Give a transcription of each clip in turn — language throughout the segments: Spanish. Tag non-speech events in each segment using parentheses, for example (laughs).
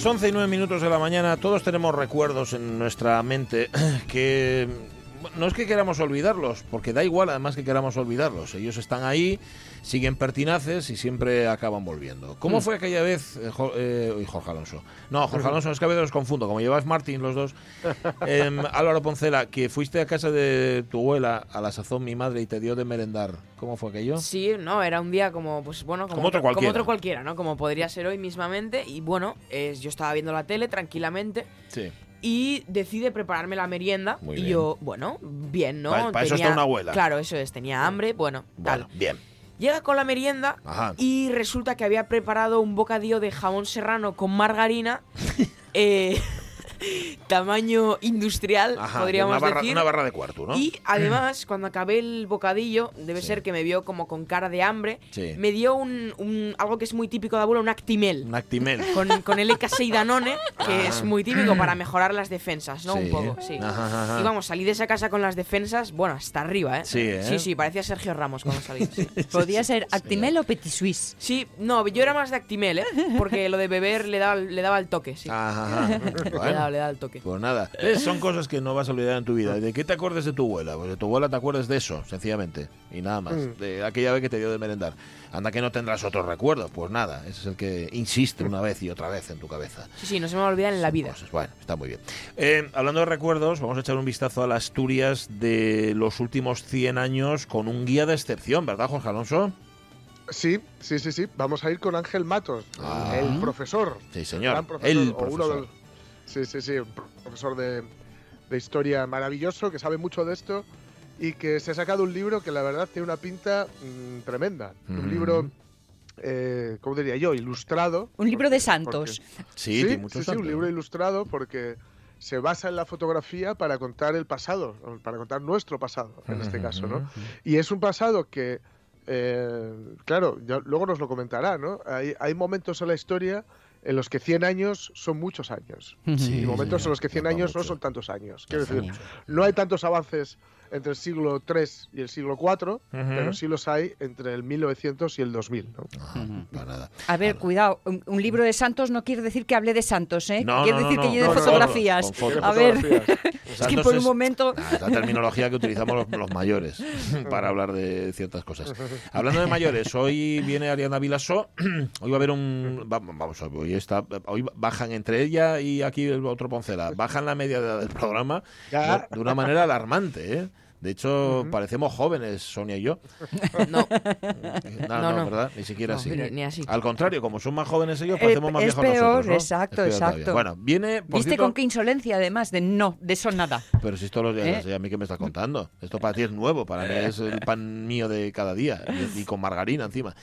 Las 11 y 9 minutos de la mañana, todos tenemos recuerdos en nuestra mente (clears throat) que no es que queramos olvidarlos, porque da igual además que queramos olvidarlos. Ellos están ahí, siguen pertinaces y siempre acaban volviendo. ¿Cómo Mm. fue aquella vez, eh, Jo- eh, Jorge Alonso? No, Jorge Alonso, es que a veces los confundo, como lleváis Martín los dos. Em, (laughs) Álvaro Poncela, que fuiste a casa de tu abuela, a la sazón mi madre, y te dio de merendar. ¿Cómo fue aquello? Sí, no, era un día como, pues bueno, como, Como otro cualquiera. otro cualquiera, ¿no? Como podría ser hoy mismamente. Y bueno, es, yo estaba viendo la tele tranquilamente Sí. Y decide prepararme la merienda. Muy y bien. yo, bueno, bien, ¿no? Para- para eso está una abuela. Claro, eso es, tenía hambre, bueno, tal. Bien. Llega con la merienda Ajá. y resulta que había preparado un bocadillo de jamón serrano con margarina. (laughs) eh, tamaño industrial, Ajá, podríamos una barra, decir. una barra de cuarto, ¿no? Y además, cuando acabé el bocadillo, debe Sí. ser que me vio como con cara de hambre, Sí. me dio un, un- algo que es muy típico de abuelo, un actimel. Un actimel. Con, con LK6 y Danone, que Ah. es muy típico para mejorar las defensas, ¿no? Sí. Un poco, sí. Ajá, ajá. Y vamos, salí de esa casa con las defensas, bueno, hasta arriba, ¿eh? Sí, ¿eh? Sí, sí, parecía Sergio Ramos cuando salí. Sí, (laughs) Podía ser Actimel o Petit Suisse. Sí, no, yo era más de actimel, ¿eh? Porque lo de beber le daba, le daba el toque, sí. Ajá, (laughs) Bueno, le daba el toque. pues nada. Eh, Son cosas que no vas a olvidar en tu vida. ¿De qué te acuerdas de tu abuela? Pues de tu abuela te acuerdas de eso, sencillamente. Y nada más. Mm. De aquella vez que te dio de merendar. Anda que no tendrás otros recuerdos. Pues nada. Ese es el que insiste una vez y otra vez en tu cabeza. Sí, sí, no se me va a olvidar en la vida. Cosas. Bueno, está muy bien. Eh, hablando de recuerdos, vamos a echar un vistazo a las Asturias de los últimos 100 años con un guía de excepción, ¿verdad, Jorge Alonso? Sí, sí, sí, sí. Vamos a ir con Ángel Matos, Ah. el profesor. Sí, señor. gran profesor, El o uno profesor. Sí, sí, sí, un profesor de, de historia maravilloso que sabe mucho de esto y que se ha sacado un libro que la verdad tiene una pinta mm, tremenda. Mm. Un libro, eh, ¿cómo diría yo? Ilustrado. Un libro de porque- santos. Sí, Sí, tiene sí, muchos sí, un santos. libro ilustrado porque se basa en la fotografía para contar el pasado, para contar nuestro pasado, en este caso, ¿no? Y es un pasado que, eh, claro, ya luego nos lo comentará, ¿no? Hay, hay momentos en la historia en los que 100 años son muchos años. Sí, y momentos señor. en los que 100 Nos va años no mucho. son tantos años. Quiero decir, no hay tantos avances entre el siglo III y el siglo IV, Ujú. pero sí los hay entre el 1900 y el 2000, ¿no? Ajá, para nada. A ver, Nada. cuidado, un, un libro de santos no quiere decir que hable de santos, ¿eh? No, quiere no, no, decir no. que lleve No, no, no, fotografías. A ver, Fotografías. (laughs) es que por un momento... Es la terminología que utilizamos los, los mayores (laughs) para hablar de ciertas cosas. Hablando de mayores, hoy viene Ariana Vilasó. (clears throat) Hoy va a haber un. va- Vamos, hoy, está, hoy bajan entre ella y aquí el otro Poncela. Bajan la media edad del programa Ya. de una manera alarmante, ¿eh? De hecho, parecemos jóvenes, Sonia y yo. (laughs) No, No, no, No. ¿verdad? Ni siquiera así. ni, ni así. Al contrario, como son más jóvenes ellos, Eh, parecemos más es viejos peor, nosotros, ¿no? exacto, Es peor todavía. exacto. Bueno, viene. Por ¿Viste cierto- con qué insolencia, además? De no, de eso nada. Pero si esto lo ¿Eh? a mí que me estás contando. Esto para ti es nuevo, para mí es el pan mío de cada día y, y con margarina encima.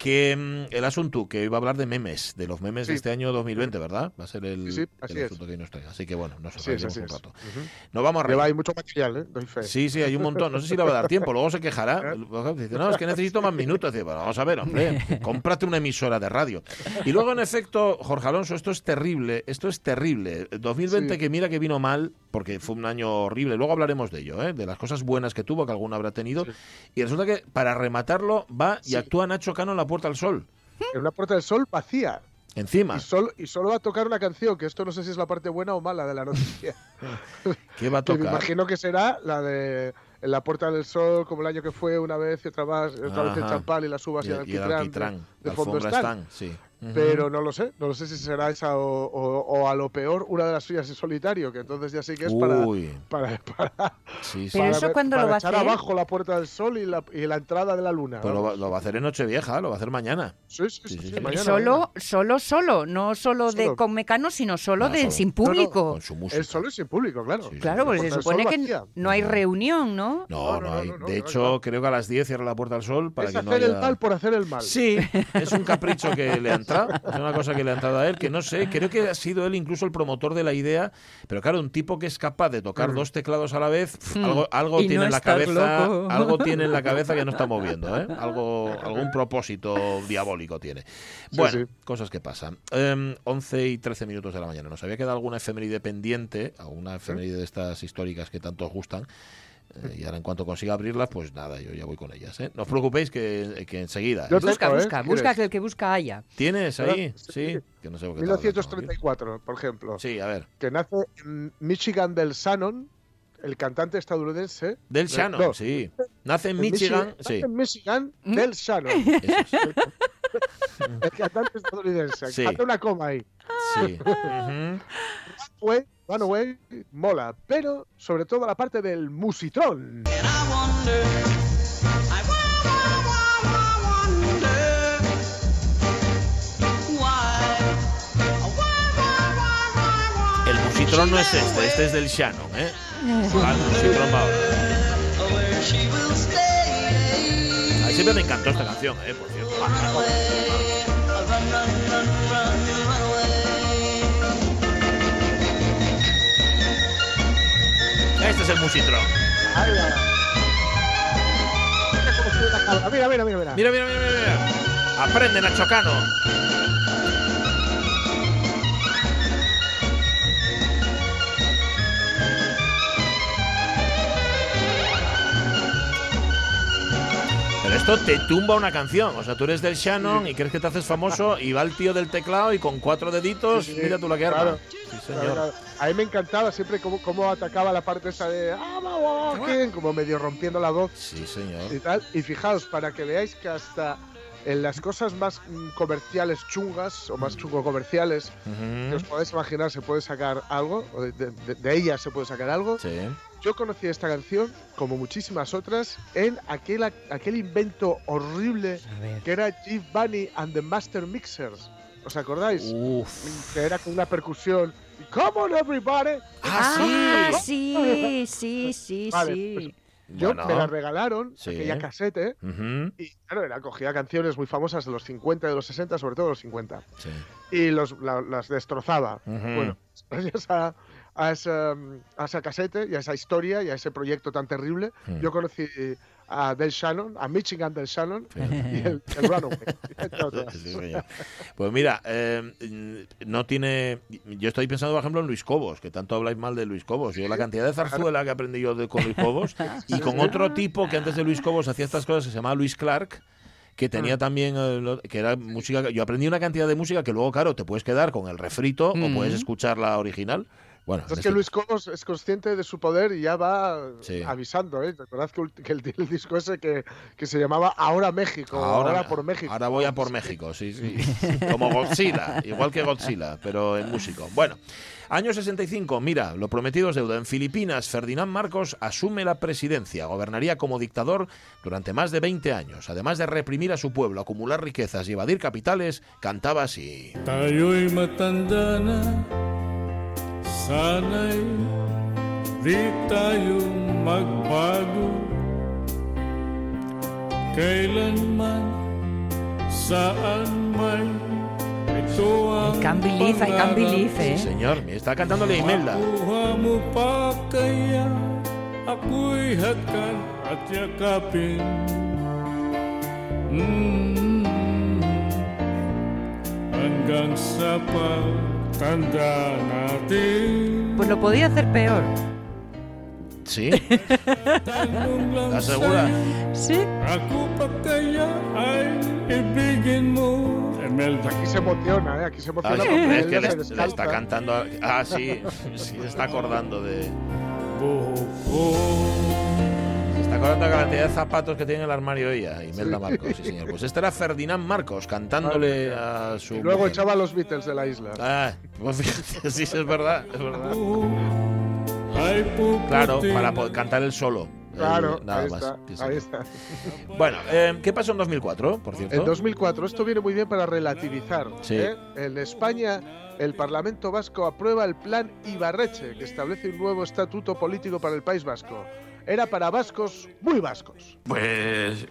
Que mm, el asunto que va a hablar de memes, de los memes de Sí. este año 2020, ¿verdad? Va a ser el, Sí, sí, así el es. asunto que hoy nos trae. Así que bueno, nos es, así un es. rato. Ujú. Nos vamos a reír. ahí mucho material, ¿eh? Doy fe. Sí, sí, hay un montón. No sé si le va a dar tiempo. Luego se quejará. (laughs) Dice, no, es que necesito más minutos. Dice, bueno, vamos a ver, hombre, (laughs) cómprate una emisora de radio. Y luego, en efecto, Jorge Alonso, esto es terrible. Esto es terrible. 2020, Sí. que mira que vino mal, porque fue un año horrible. Luego hablaremos de ello, ¿eh? de las cosas buenas que tuvo, que alguna habrá tenido. Y resulta que para rematarlo va y actúa Nacho Cano en la Puerta del Sol. En una puerta del sol vacía. Encima. Y solo, y solo va a tocar una canción, que esto no sé si es la parte buena o mala de la noticia. (laughs) ¿Qué va a que me tocar? imagino que será la de En la Puerta del Sol, como el año que fue, una vez y otra más, otra vez el champán y las uvas y, Y, el alquitrán. de la fondo están. están, sí. Pero no lo sé, no lo sé si será esa o, o- o a lo peor una de las suyas en solitario, que entonces ya sí que es para, Uy, para, (laughs) para, sí, sí. Pero para eso ver- ¿cuándo lo para va a hacer? abajo la Puerta del Sol y la, y la entrada de la luna. Pues lo, lo va a hacer en Nochevieja, lo va a hacer mañana. Sí, sí, Sí, sí, sí, sí, sí. mañana, solo, mañana. solo, solo, no solo de Solo. con Mecano, sino solo No, de solo. sin No, no, público. Con su música. El solo y sin público, claro. Sí, Claro, porque se supone que vacía. no hay reunión, ¿no? No, No, no, no, hay. no, no, de no, hecho, no. creo que a las 10 cierra la puerta al sol para es que hacer no haya... el mal por hacer el mal. Sí, es un capricho que le (laughs) han entrado, es una cosa que le ha entrado a él, que no sé, creo que ha sido él incluso el promotor de la idea, pero claro, un tipo que es capaz de tocar dos teclados a la vez, Mm. algo, algo Y tiene no en la cabeza, loco. algo tiene en la (laughs) cabeza que no está moviendo, ¿eh? Algo, algún propósito diabólico tiene. Bueno, sí. cosas que pasan. Em, 11 y 13 minutos de la mañana. ¿Nos había quedado alguna efeméride pendiente? ¿Alguna efeméride de estas históricas que tanto os gustan? Eh, y ahora en cuanto consiga abrirlas, pues nada, yo ya voy con ellas. ¿eh? No os preocupéis que, que enseguida. Yo ¿eh? Busca, tengo, ¿eh? busca, busca que el que busca haya. ¿Tienes ahí? Sí. Sí. Que no sé por qué tardo tanto en abrir. 1934, por ejemplo, Sí, a ver. que nace en Michigan del Shannon, el cantante estadounidense. Del Eh, Shannon, no, sí. Nace en Michigan, nace sí. en Michigan ¿Mm? del Shannon, (laughs) Eso es. el cantante estadounidense. Sí. Falta una coma ahí. Sí. (laughs) Ujú. Runaway, Runaway, mola, pero sobre todo la parte del musitrón. El musitrón no es este, este es del Shannon, ¿eh? Ah, musitrón. A mí siempre me encantó esta canción, ¿eh? Por cierto. Este es el musitrón. Mira, mira, mira. Mira, mira, mira, mira. mira. Aprende, Nacho Cano. Esto te tumba una canción. O sea, tú eres del Shannon y crees que te haces famoso y va el tío del teclado y con cuatro deditos, Sí, sí, mira tú la que arma. claro. Sí, señor. claro. A mí me encantaba siempre cómo, cómo atacaba la parte esa de "Ah, va, va, va", que- como medio rompiendo la voz Sí, señor. y tal. Y fijaos, para que veáis que hasta en las cosas más mm, comerciales chungas o más chungo comerciales que os podéis imaginar se puede sacar algo, o de, de- de- ellas se puede sacar algo. Sí. Yo conocí esta canción, como muchísimas otras, en aquel, aquel invento horrible que era Jeff Bunny and the Master Mixers. ¿Os acordáis? Uf. Que era con una percusión. Come on, everybody. Ah, sí. sí, sí, sí, Vale, sí. pues Yo Bueno. me la regalaron, Sí. aquella casete, y claro, era, cogía canciones muy famosas de los 50 y de los 60, sobre todo de los 50, Sí. y los, la- las destrozaba. Bueno, (laughs) gracias a, a, esa, a esa casete y a esa historia y a ese proyecto tan terrible, Hmm. yo conocí a Del Shannon, a Michigan Del Shannon y el, el Runaway. (laughs) Sí. Pues mira, eh, no tiene. Yo estoy pensando, por ejemplo, en Luis Cobos, que tanto habláis mal de Luis Cobos. Yo la cantidad de zarzuela que aprendí yo de, con Luis Cobos (laughs) y con otro tipo que antes de Luis Cobos hacía estas cosas que se llamaba Luis Clark que tenía también eh, que era música yo aprendí una cantidad de música que luego claro te puedes quedar con el refrito o Mm. puedes escuchar la original bueno Es este- que Luis Cobos es consciente de su poder y ya va Sí. avisando, ¿eh? Recordad que, ult- que el, (laughs) el disco ese que, que se llamaba Ahora México, Ahora, por México. Ahora voy a por México, sí, sí. (laughs) Como Godzilla, igual que Godzilla, pero en músico. Bueno, año 65, mira, lo prometido es deuda. En Filipinas, Ferdinand Marcos asume la presidencia. Gobernaría como dictador durante más de 20 años. Además de reprimir a su pueblo, acumular riquezas y evadir capitales, cantaba así. Sana'y di tayo magbago. Kailanman Saan man Ito ang I can't believe, I can't believe, Sí, señor, me está cantándole Imelda. Makuha mo pa kaya Ako'y hakan at yakapin mm Hanggang sa pagtanda natin Pues lo podía hacer peor. ¿Sí? (laughs) ¿Estás segura? Sí. Aquí se emociona, ¿eh? Aquí se Ah, emociona sí, porque hombre, es que le, se le está descalza. cantando. a- Ah, sí, sí, se está acordando de. De la cantidad de zapatos que tiene en el armario ella, Imelda Marcos, sí, señor. Pues este era Ferdinand Marcos cantándole a su. Y luego mujer. echaba a los Beatles de la isla. Ah, pues fíjate, sí, es verdad, es verdad. Claro, para cantar el solo. Claro, Eh, nada ahí más. está, Sí, sí. ahí está. Bueno, eh, ¿qué pasó en 2004, por cierto? En 2004, esto viene muy bien para relativizar. Sí. ¿eh? En España, el Parlamento Vasco aprueba el Plan Ibarreche, que establece un nuevo estatuto político para el País Vasco. Era para vascos muy vascos. Pues.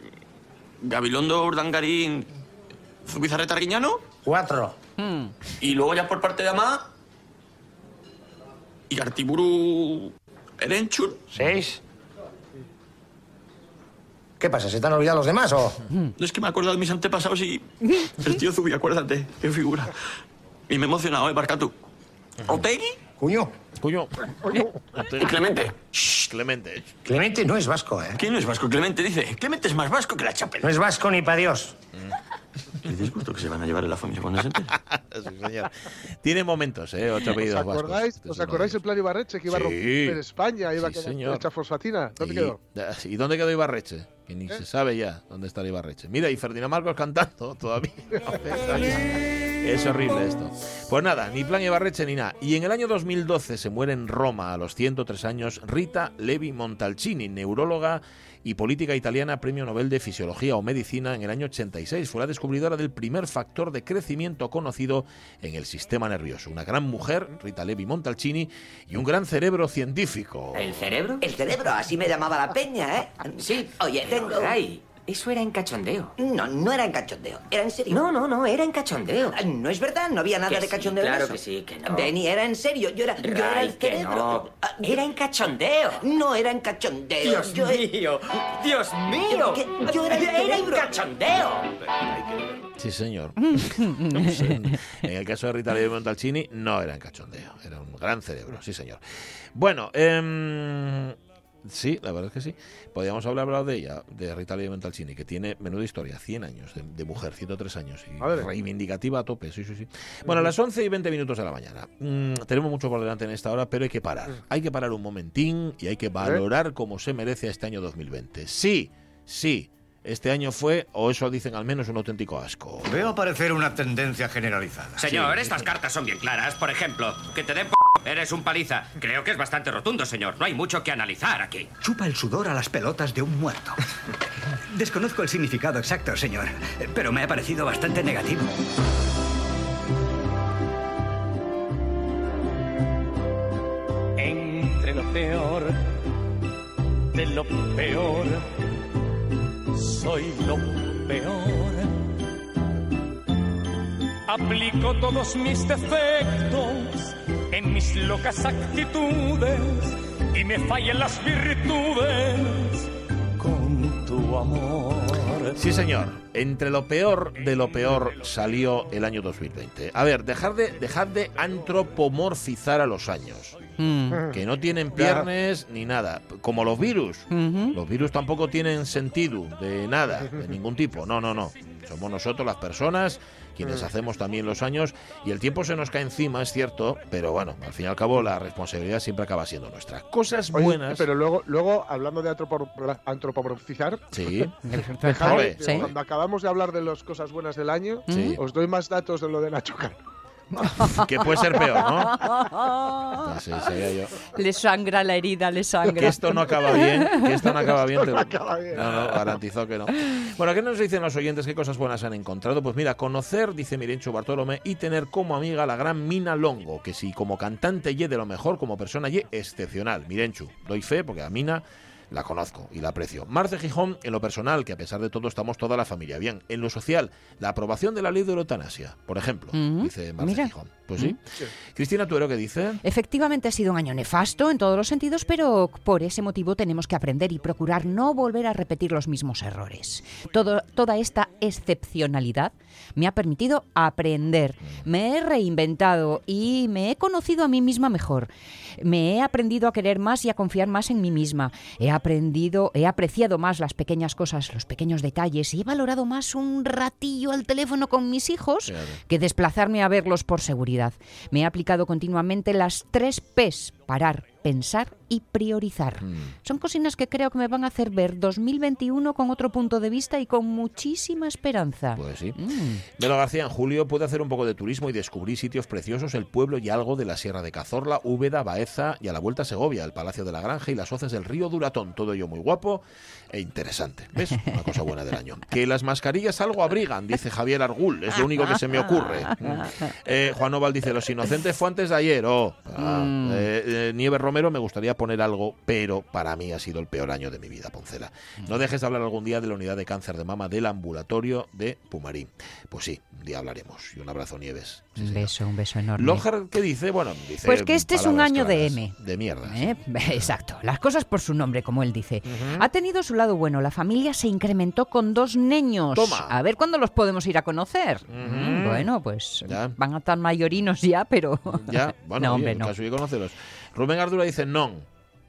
Gabilondo Urdangarín. Zubizarreta Arguiñano. Cuatro. Y luego ya por parte de Amá. Y Artiburu. Erenchun. Seis. ¿Qué pasa? ¿Se te han olvidado los demás o...? No es que me he acordado de mis antepasados y. (laughs) El tío Zubi, acuérdate, qué figura. Y me he emocionado, ¿eh, Barcatu? ¿Otegui? Cuño. Cuño. Y Clemente. Clemente. Clemente no es vasco, ¿eh? ¿Quién no es vasco? Clemente dice. Clemente es más vasco que la chapela. No es vasco ni para Dios. ¿Qué disgusto que se van a llevar en la familia cuando se entere? (laughs) Sí, señor. Tiene momentos, ¿eh? Ocho ¿Os apellidos vascos. acordáis, Este ¿os acordáis de el plan Ibarreche que iba a romper España? Iba a quedar hecha fosfatina. ¿Dónde Y- quedó? ¿Y dónde quedó Ibarreche? Que ni se sabe ya dónde está el Ibarreche. Mira, y Ferdinand Marcos cantando todavía. (laughs) es horrible esto. Pues nada, ni plan Ibarreche ni nada. Y en el año 2012 se muere en Roma, a los 103 años, Rita Levi Montalcini, neuróloga y política italiana, premio Nobel de Fisiología o Medicina en el año 86. Fue la descubridora del primer factor de crecimiento conocido en el sistema nervioso. Una gran mujer, Rita Levi Montalcini, y un gran cerebro científico. ¿El cerebro? El cerebro, así me llamaba la peña, ¿eh? Sí. Oye, tengo... Ay, eso era en cachondeo. No, no era en cachondeo, era en serio. No, no, no, era en cachondeo. Ah, No es verdad, no había nada Que de sí, cachondeo en claro eso. que sí, que no. Benny, era en serio, yo era, yo era Ay, el que cerebro. no. Ah, Era en cachondeo. No era en cachondeo. Dios yo, mío, Dios mío. Que yo era el Era en cachondeo. Sí, señor. Pues en, en el caso de Rita Levi Montalcini, no era en cachondeo, era un gran cerebro, sí, señor. Bueno, em, sí, la verdad es que sí. Podríamos haber hablado de ella, de Rita Levi Montalcini, que tiene menuda historia, 100 años de, de mujer, 103 años, y Madre. reivindicativa a tope, sí, sí, sí. Bueno, a las 11 y 20 minutos de la mañana. Mm, tenemos mucho por delante en esta hora, pero hay que parar. Hay que parar un momentín y hay que valorar como se merece este año 2020. Sí, sí. Este año fue, o eso dicen al menos, un auténtico asco. Veo aparecer una tendencia generalizada. Señor, estas cartas son bien claras. Por ejemplo, que te den eres un paliza. Creo que es bastante rotundo, señor. No hay mucho que analizar aquí. Chupa el sudor a las pelotas de un muerto. Desconozco el significado exacto, señor, pero me ha parecido bastante negativo. Entre lo peor de lo peor, soy lo peor. Aplico todos mis defectos en mis locas actitudes y me fallan las virtudes con tu amor. Sí, señor. Entre lo peor de lo peor salió el año 2020. A ver, dejar de, dejar de antropomorfizar a los años. Que no tienen piernas ni nada. Como los virus. Los virus tampoco tienen sentido de nada, de (laughs) ningún tipo. No, no, no. Somos nosotros las personas quienes hacemos también los años y el tiempo se nos cae encima, es cierto, pero bueno, al fin y al cabo la responsabilidad siempre acaba siendo nuestra. Cosas Oye, buenas. Pero luego, luego hablando de antropo- antropomorfizar, Sí. (laughs) dejadme- digo, cuando acabamos de hablar de las cosas buenas del año, Sí. os doy más datos de lo de Nacho Cano. (laughs) que puede ser peor, ¿no? Sí, sabía yo. Le sangra la herida, le sangra. Que esto no acaba bien, que esto no acaba bien. Te- no acaba bien. No, no, garantizó que no. Bueno, ¿qué nos dicen los oyentes? ¿Qué cosas buenas han encontrado? Pues mira, conocer, dice Mirencho Bartolomé, y tener como amiga la gran Mina Longo, que si como cantante ye de lo mejor, como persona ye excepcional. Mirenchu, doy fe porque a Mina la conozco y la aprecio. Marce Gijón, en lo personal, que a pesar de todo estamos toda la familia bien. En lo social, la aprobación de la ley de la eutanasia, por ejemplo, dice Marce Mira. Gijón. Pues sí. Cristina Tuero, ¿qué dice? Efectivamente ha sido un año nefasto en todos los sentidos, pero por ese motivo tenemos que aprender y procurar no volver a repetir los mismos errores. Todo, toda esta excepcionalidad me ha permitido aprender, me he reinventado y me he conocido a mí misma mejor. Me he aprendido a querer más y a confiar más en mí misma. He aprendido, he apreciado más las pequeñas cosas, los pequeños detalles y he valorado más un ratillo al teléfono con mis hijos que desplazarme a verlos por seguridad. Me he aplicado continuamente las tres P's, parar, pensar y priorizar. Mm. Son cocinas que creo que me van a hacer ver 2021 con otro punto de vista y con muchísima esperanza. Pues sí. Mm. Velo García en julio puede hacer un poco de turismo y descubrir sitios preciosos, el pueblo y algo de la Sierra de Cazorla, Úbeda, Baeza y a la vuelta a Segovia, el Palacio de la Granja y las hoces del río Duratón. Todo ello muy guapo e interesante. ¿Ves? Una cosa buena del año. Que las mascarillas algo abrigan, dice Javier Argul. Es lo único que se me ocurre. (laughs) Eh, Juan Oval dice, los inocentes fue antes de ayer. Oh, ah, Mm. eh, eh, Nieves Romero, me gustaría poner algo, pero para mí ha sido el peor año de mi vida, Poncela. No dejes de hablar algún día de la unidad de cáncer de mama del ambulatorio de Pumarín. Pues sí, un día hablaremos. Y un abrazo, Nieves. Un beso, un beso enorme. Lojar, ¿qué dice? Bueno, dice. Pues que este es un año de. M. De mierda. ¿Eh? (laughs) Exacto, las cosas por su nombre, como él dice. Ha tenido su lado bueno, la familia se incrementó con dos niños. Toma. A ver cuándo los podemos ir a conocer. Mm, Bueno, pues van a estar mayorinos ya, pero... Ya, (laughs) bueno, no, oye, hombre, en no. caso de conoceros. Rubén Ardura dice non.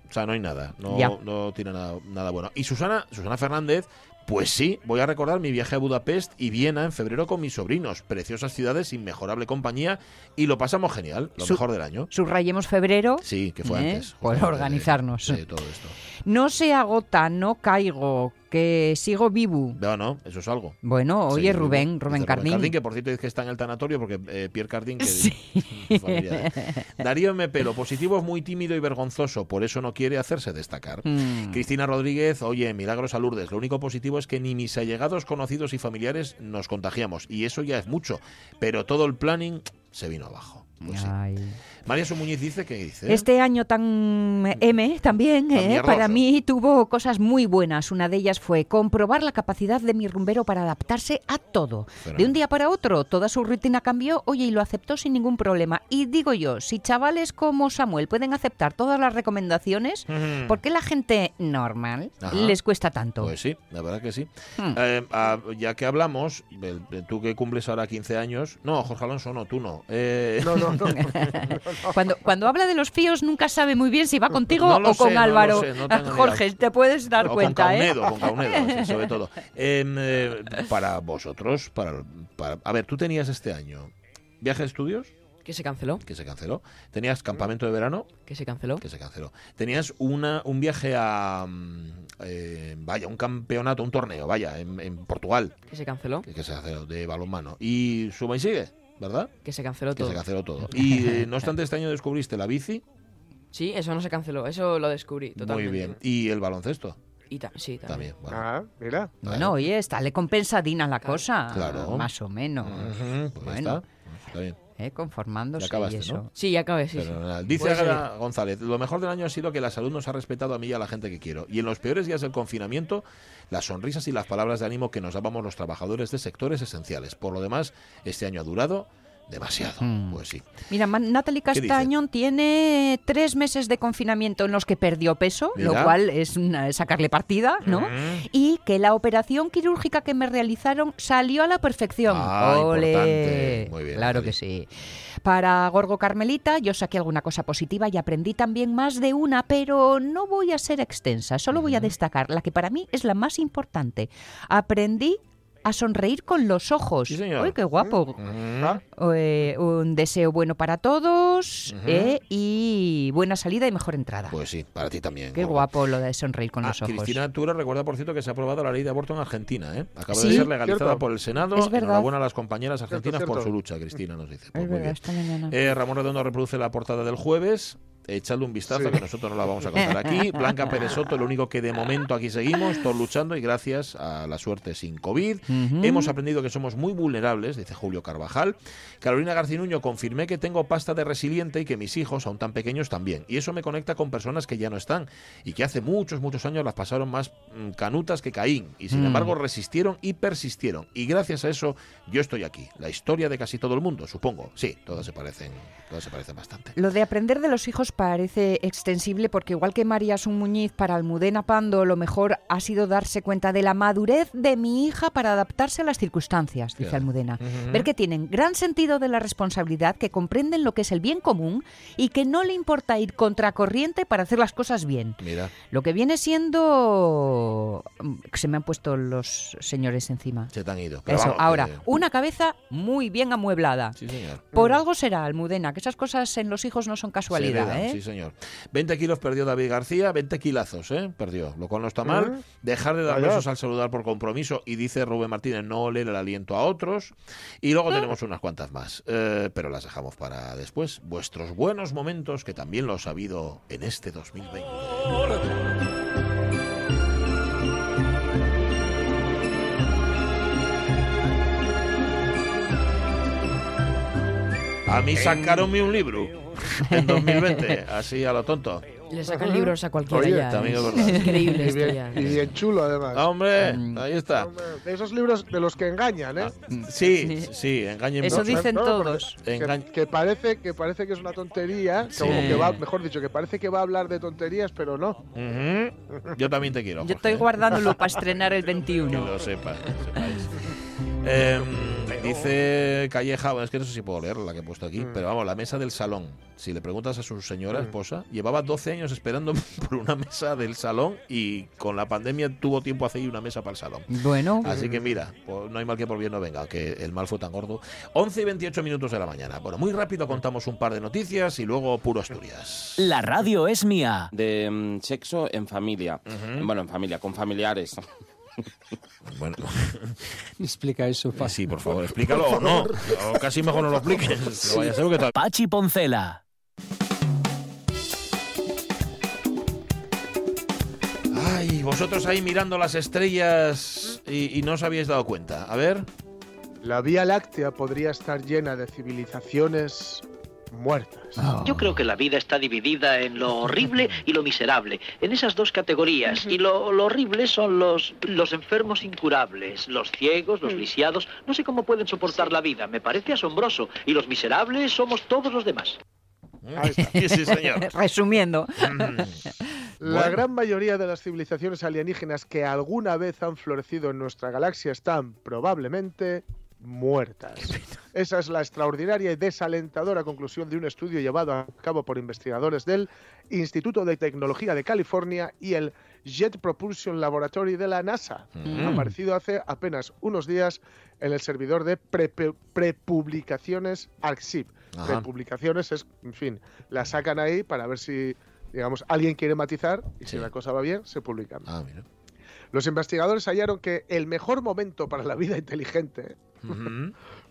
O sea, no hay nada. No, no tiene nada, nada bueno. Y Susana, Susana Fernández, pues sí, voy a recordar mi viaje a Budapest y Viena en febrero con mis sobrinos. Preciosas ciudades, inmejorable compañía y lo pasamos genial. Lo mejor del año. Subrayemos febrero. Sí, que fue ¿eh? antes. Por justamente, organizarnos. de- de todo esto. No se agota, no caigo, que sigo vivo. No, no, eso es algo. Bueno, oye, vivo. Rubén, Rubén Cardín. que por cierto dice que está en el tanatorio porque eh, Pierre Cardín, que Sí. (laughs) familia, ¿eh? Darío M. Pelo, positivo es muy tímido y vergonzoso, por eso no quiere hacerse destacar. Mm. Cristina Rodríguez, oye, milagros a Lourdes. Lo único positivo es que ni mis allegados, conocidos y familiares nos contagiamos. Y eso ya es mucho. Pero todo el planning se vino abajo. Pues sí. María Sumuñiz dice que dice. Este año tan M también, Tan ¿eh? para mí tuvo cosas muy buenas. Una de ellas fue comprobar la capacidad de mi rumbero para adaptarse a todo. De un día para otro, toda su rutina cambió, oye, y lo aceptó sin ningún problema. Y digo yo, si chavales como Samuel pueden aceptar todas las recomendaciones, Ujú. ¿por qué la gente normal Ajá. les cuesta tanto? Pues sí, la verdad que sí. Hmm. Eh, ah, ya que hablamos, el- el- tú que cumples ahora 15 años. No, Jorge Alonso, no, tú no. Eh, No, no, (laughs) no. (laughs) Cuando, cuando habla de los fíos nunca sabe muy bien si va contigo No lo o con sé, no lo Álvaro. sé, no tengo ni Jorge, te puedes dar o cuenta, con ¿eh? Caunedo, con Caunedo, (laughs) sí, sobre todo. Em, eh, para vosotros, para, para- A ver, tú tenías este año viaje de estudios, Que se canceló. que se canceló. Tenías campamento de verano, Que se canceló. que se canceló. Tenías una, un viaje a... mm, eh, vaya, un campeonato, un torneo, vaya, en, en Portugal, Que se canceló. que, que se canceló, de balonmano. Y suma y sigue, ¿verdad? Que se canceló Que todo. se canceló todo. (laughs) Y eh, no obstante, este año descubriste la bici, Sí, eso no se canceló. Eso lo descubrí totalmente. muy bien. Y el baloncesto, Y ta- sí, también. también. bueno. Ah, mira. Bueno, oye, está le compensadina la cosa. Claro. Más o menos. Pues bueno, está. Está bien. Eh, conformándose Ya acabaste, y eso. ¿no? Sí, ya acabé, sí. sí. Fenomenal. Dice Agra González, lo mejor del año ha sido que la salud nos ha respetado a mí y a la gente que quiero. Y en los peores días del confinamiento, las sonrisas y las palabras de ánimo que nos dábamos los trabajadores de sectores esenciales. Por lo demás, este año ha durado demasiado. Hmm. Pues sí. Mira, Natalie. Castañón tiene tres meses de confinamiento en los que perdió peso, Mira. lo cual es una- sacarle partida, ¿no? Mm. Y que la operación quirúrgica que me realizaron salió a la perfección. Ah, ¡Ole! importante. Muy bien, Claro Natalie. que sí. Para Gorgo Carmelita, yo saqué alguna cosa positiva y aprendí también más de una, pero no voy a ser extensa, solo voy a destacar la que para mí es la más importante. Aprendí a sonreír con los ojos. Sí, señor. ¡Uy, qué guapo! Mm. Eh, un deseo bueno para todos eh, y buena salida y mejor entrada. Pues sí, para ti también. Qué guapo lo de sonreír con Ah, los ojos. Cristina Tura recuerda, por cierto, que se ha aprobado la ley de aborto en Argentina. ¿eh? Acaba Sí, de ser legalizada cierto. por el Senado. Es verdad. Enhorabuena a las compañeras argentinas Cierto, por su lucha, Cristina nos dice. Pues Es muy verdad, bien. esta mañana. Eh, Ramón Redondo reproduce la portada del jueves. Echadle un vistazo, Sí. que nosotros no la vamos a contar aquí. (laughs) Blanca Pérez Soto, lo único que de momento aquí seguimos, todos luchando y gracias a la suerte sin COVID. Hemos aprendido que somos muy vulnerables, dice Julio Carvajal. Carolina Garcinuño, confirmé que tengo pasta de resiliente y que mis hijos, aún tan pequeños, también. Y eso me conecta con personas que ya no están y que hace muchos, muchos años las pasaron más mm, canutas que Caín. Y sin Mm. embargo resistieron y persistieron. Y gracias a eso yo estoy aquí. La historia de casi todo el mundo, supongo. Sí, todas se parecen, todas se parecen bastante. Lo de aprender de los hijos parece extensible porque igual que María Sun Muñiz para Almudena Pando, lo mejor ha sido darse cuenta de la madurez de mi hija para adaptarse a las circunstancias, dice Claro. Almudena. Ver que tienen gran sentido de la responsabilidad, que comprenden lo que es el bien común y que no le importa ir contracorriente para hacer las cosas bien. Mira, Lo que viene siendo... Se me han puesto los señores encima. se te han ido. Pero Eso, vamos, ahora, que- una cabeza muy bien amueblada. Sí, señor. Por algo será, Almudena, que esas cosas en los hijos no son casualidad, ¿eh? Sí, señor. 20 kilos perdió David García, 20 kilazos, ¿eh? Perdió, lo cual no está mal. ¿Eh? Dejar de dar besos al saludar por compromiso y dice Rubén Martínez no oler el aliento a otros. Y luego tenemos unas cuantas más, eh, pero las dejamos para después. Vuestros buenos momentos que también los ha habido en este 2020. A mí sacaronme un libro (laughs) en 2020, así a lo tonto. Le sacan libros a cualquiera Oye, ya. también es Es increíble Y esto bien, ya. y bien chulo, además. Ah, hombre, Mm. ahí está. Hombre, de esos libros de los que engañan, ¿eh? Sí, sí, engáñenme. Eso dicen No, todos. Que, que parece que parece que es una tontería, Sí. como que va, mejor dicho, que parece que va a hablar de tonterías, pero no. Yo también te quiero. Yo estoy ¿eh? guardándolo para estrenar el Que 21. lo sepas. que lo sepáis. Em, dice Calleja, bueno, es que no sé si puedo leer la que he puesto aquí, Mm. pero vamos, la mesa del salón. Si le preguntas a su señora Mm. esposa, llevaba 12 años esperando (laughs) por una mesa del salón y con la pandemia tuvo tiempo a hacer una mesa para el salón. Bueno, Así que mira, pues no hay mal que por bien no venga, aunque el mal fue tan gordo. 11 y 28 minutos de la mañana. Bueno, muy rápido contamos un par de noticias y luego puro Asturias. La radio es mía. De mm, sexo en familia. Bueno, en familia, con familiares. (laughs) Bueno, (laughs) Explica eso, pa. sí, por favor, explícalo o no. O casi mejor no lo expliques. No vaya a ser que tal. Pachi Poncela. Ay, vosotros ahí mirando las estrellas y, y no os habíais dado cuenta. A ver. La Vía Láctea podría estar llena de civilizaciones muertas. Yo creo que la vida está dividida en lo horrible (laughs) y lo miserable, en esas dos categorías. Y lo, lo horrible son los, los enfermos incurables, los ciegos, los lisiados. No sé cómo pueden soportar la vida, me parece asombroso. Y los miserables somos todos los demás. Ahí está. Sí, sí, señor. (laughs) resumiendo. La Bueno. gran mayoría de las civilizaciones alienígenas que alguna vez han florecido en nuestra galaxia están probablemente muertas. Esa es la extraordinaria y desalentadora conclusión de un estudio llevado a cabo por investigadores del Instituto de Tecnología de California y el Jet Propulsion Laboratory de la NASA, Mm. aparecido hace apenas unos días en el servidor de prepublicaciones. Ajá. Prepublicaciones es, en fin, la sacan ahí para ver si, digamos, alguien quiere matizar y Sí. si la cosa va bien, se publican. Ah, mira. Los investigadores hallaron que el mejor momento para la vida inteligente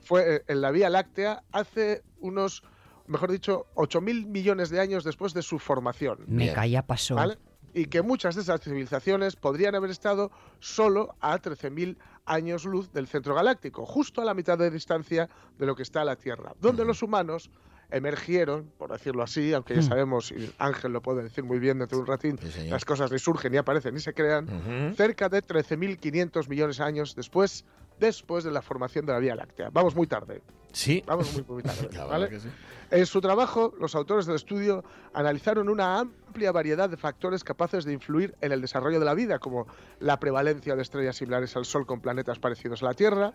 Fue eh, en la Vía Láctea hace unos, mejor dicho, 8.000 millones de años después de su formación. Me calla pasó. ¿vale? Y que muchas de esas civilizaciones podrían haber estado solo a 13.000 años luz del centro galáctico, justo a la mitad de distancia de lo que está la Tierra, donde los humanos emergieron, por decirlo así, aunque ya sabemos, y Ángel lo puede decir muy bien dentro de un ratín, Sí, las cosas ni surgen, ni aparecen, ni se crean, Ujú. cerca de 13.500 millones de años después, después de la formación de la Vía Láctea. Vamos muy tarde, Sí. vamos muy, muy (laughs) tarde. ¿vale? sí. En su trabajo, los autores del estudio analizaron una amplia variedad de factores capaces de influir en el desarrollo de la vida, como la prevalencia de estrellas similares al Sol con planetas parecidos a la Tierra,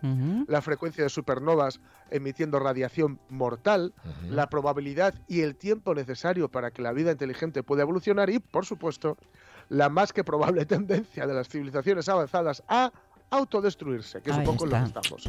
la frecuencia de supernovas emitiendo radiación mortal, la probabilidad y el tiempo necesario para que la vida inteligente pueda evolucionar y, por supuesto, la más que probable (laughs) tendencia de las civilizaciones avanzadas a autodestruirse, que es Ahí un poco lo que está. estamos.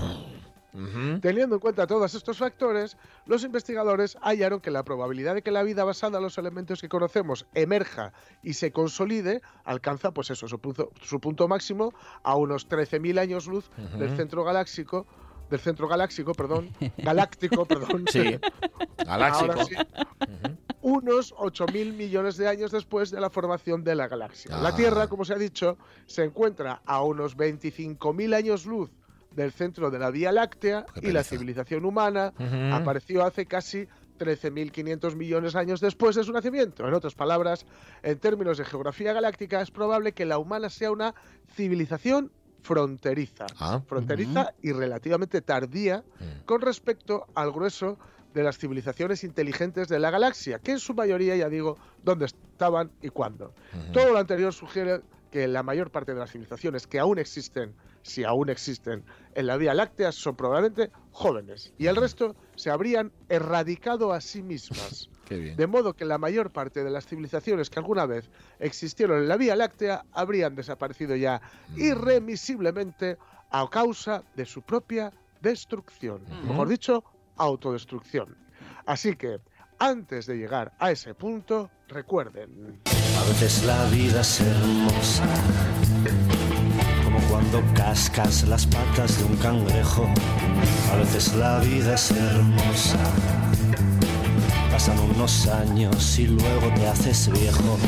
Ujú. Teniendo en cuenta todos estos factores, los investigadores hallaron que la probabilidad de que la vida basada en los elementos que conocemos emerja y se consolide alcanza, pues eso, su punto, su punto máximo a unos 13.000 años luz del centro galáxico, del centro galáxico, perdón, (laughs) galáctico, perdón. Sí. (laughs) Ahora sí. Unos 8.000 millones de años después de la formación de la galaxia. Ah. La Tierra, como se ha dicho, se encuentra a unos 25.000 años luz del centro de la Vía Láctea y la civilización humana apareció hace casi 13.500 millones de años después de su nacimiento. En otras palabras, en términos de geografía galáctica, es probable que la humana sea una civilización fronteriza. Ah. Fronteriza y relativamente tardía Mm. con respecto al grueso de las civilizaciones inteligentes de la galaxia, que en su mayoría, ya digo, dónde estaban y cuándo. Todo lo anterior sugiere que la mayor parte de las civilizaciones que aún existen, si aún existen, en la Vía Láctea son probablemente jóvenes y el resto se habrían erradicado a sí mismas. (laughs) Qué bien. De modo que la mayor parte de las civilizaciones que alguna vez existieron en la Vía Láctea habrían desaparecido ya irremisiblemente a causa de su propia destrucción. Mejor dicho, autodestrucción. Así que, antes de llegar a ese punto, recuerden... A veces la vida es hermosa, como cuando cascas las patas de un cangrejo. A veces la vida es hermosa, pasan unos años y luego te haces viejo.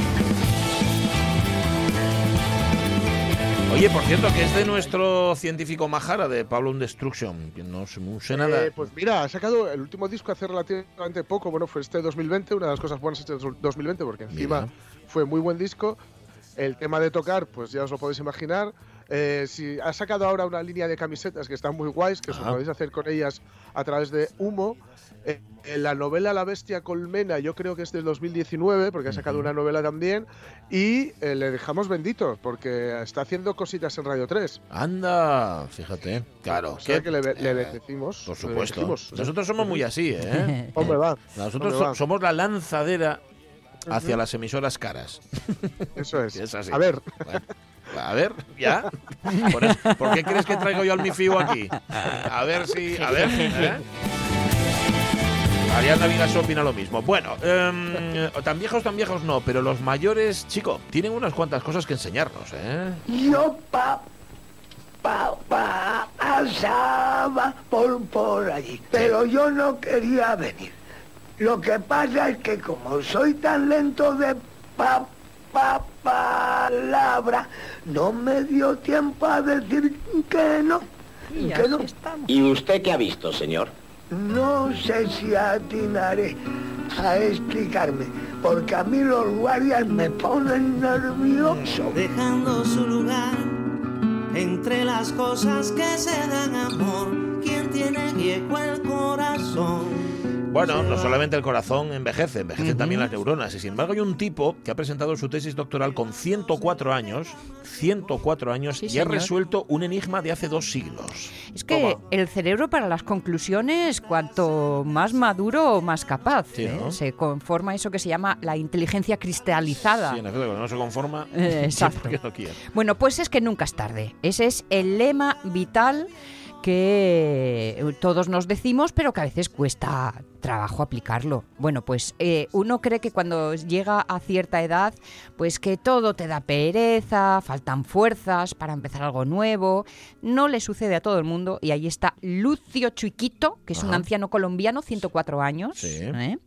Oye, por cierto, que es de nuestro científico Majara, de Pablo Destruction, que no sé, nada. Eh, pues mira, ha sacado el último disco hace relativamente poco, bueno, fue este 2020, una de las cosas buenas este 2020, porque encima Mira. fue muy buen disco. El tema de tocar, pues ya os lo podéis imaginar. Eh, si ha sacado ahora una línea de camisetas que están muy guays, que os podéis hacer con ellas a través de Humo. Eh, la novela La Bestia Colmena, yo creo que es del 2019, porque ha sacado una novela también. Y eh, le dejamos benditos, porque está haciendo cositas en Radio 3. Anda, fíjate, claro. O sea que- que le, le bendecimos. Por le supuesto. bendecimos. Nosotros somos muy así, ¿eh? (laughs) Hombre, va. Nosotros Hombre, va. somos la lanzadera hacia Ujú. las emisoras caras. (laughs) Eso es. (laughs) Es así. A ver. Bueno, a ver, ¿ya? ¿Por, por qué crees que traigo yo al mi FIU aquí? A ver si... A ver, ¿eh? Ariana Vigas opina lo mismo. Bueno, em, (laughs) tan viejos, tan viejos no, pero los mayores, chico, tienen unas cuantas cosas que enseñarnos, ¿eh? Yo pa, pa, pa, pasaba por, por allí, pero yo no quería venir. Lo que pasa es que como soy tan lento de pa, pa, palabra, no me dio tiempo a decir que no. Que no. ¿Y usted qué ha visto, señor? No sé si atinaré a explicarme, porque a mí los guardias me ponen nervioso. Dejando su lugar entre las cosas que se dan amor. Quien tiene viejo el corazón. Bueno, no solamente el corazón envejece, envejecen también las neuronas. Y sin embargo hay un tipo que ha presentado su tesis doctoral con 104 años, 104 años, Sí, y ha señor. resuelto un enigma de hace dos siglos. Es que el cerebro para las conclusiones, cuanto más maduro, más capaz. Sí, ¿eh? ¿no? Se conforma eso que se llama la inteligencia cristalizada. Sí, en efecto, cuando no se conforma, Eh, (laughs) exacto. no. Bueno, pues es que nunca es tarde. Ese es el lema vital que todos nos decimos, pero que a veces cuesta trabajo aplicarlo. Bueno, pues eh, uno cree que cuando llega a cierta edad, pues que todo te da pereza, faltan fuerzas para empezar algo nuevo. No le sucede a todo el mundo y ahí está Lucio Chuiquito, que es un anciano colombiano, 104 años, Sí. ¿eh?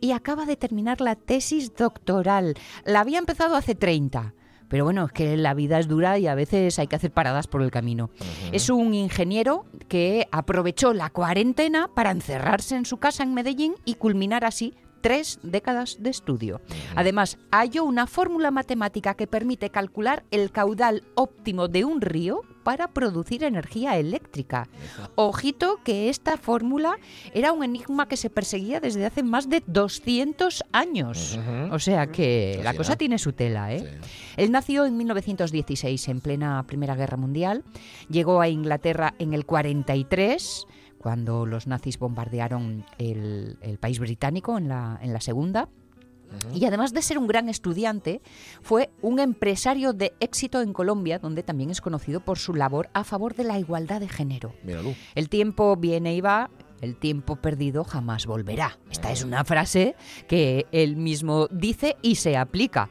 y acaba de terminar la tesis doctoral. La había empezado hace 30. Pero bueno, es que la vida es dura y a veces hay que hacer paradas por el camino. Es un ingeniero que aprovechó la cuarentena para encerrarse en su casa en Medellín y culminar así tres décadas de estudio. Además, halló una fórmula matemática que permite calcular el caudal óptimo de un río para producir energía eléctrica. Ojito que esta fórmula era un enigma que se perseguía desde hace más de 200 años. O sea que la cosa tiene su tela, ¿eh? Él nació en 1916, en plena Primera Guerra Mundial. Llegó a Inglaterra en el 43, cuando los nazis bombardearon el, el país británico en la, en la Segunda. Y además de ser un gran estudiante, fue un empresario de éxito en Colombia, donde también es conocido por su labor a favor de la igualdad de género. Míralo. El tiempo viene y va, el tiempo perdido jamás volverá. Esta es una frase que él mismo dice y se aplica.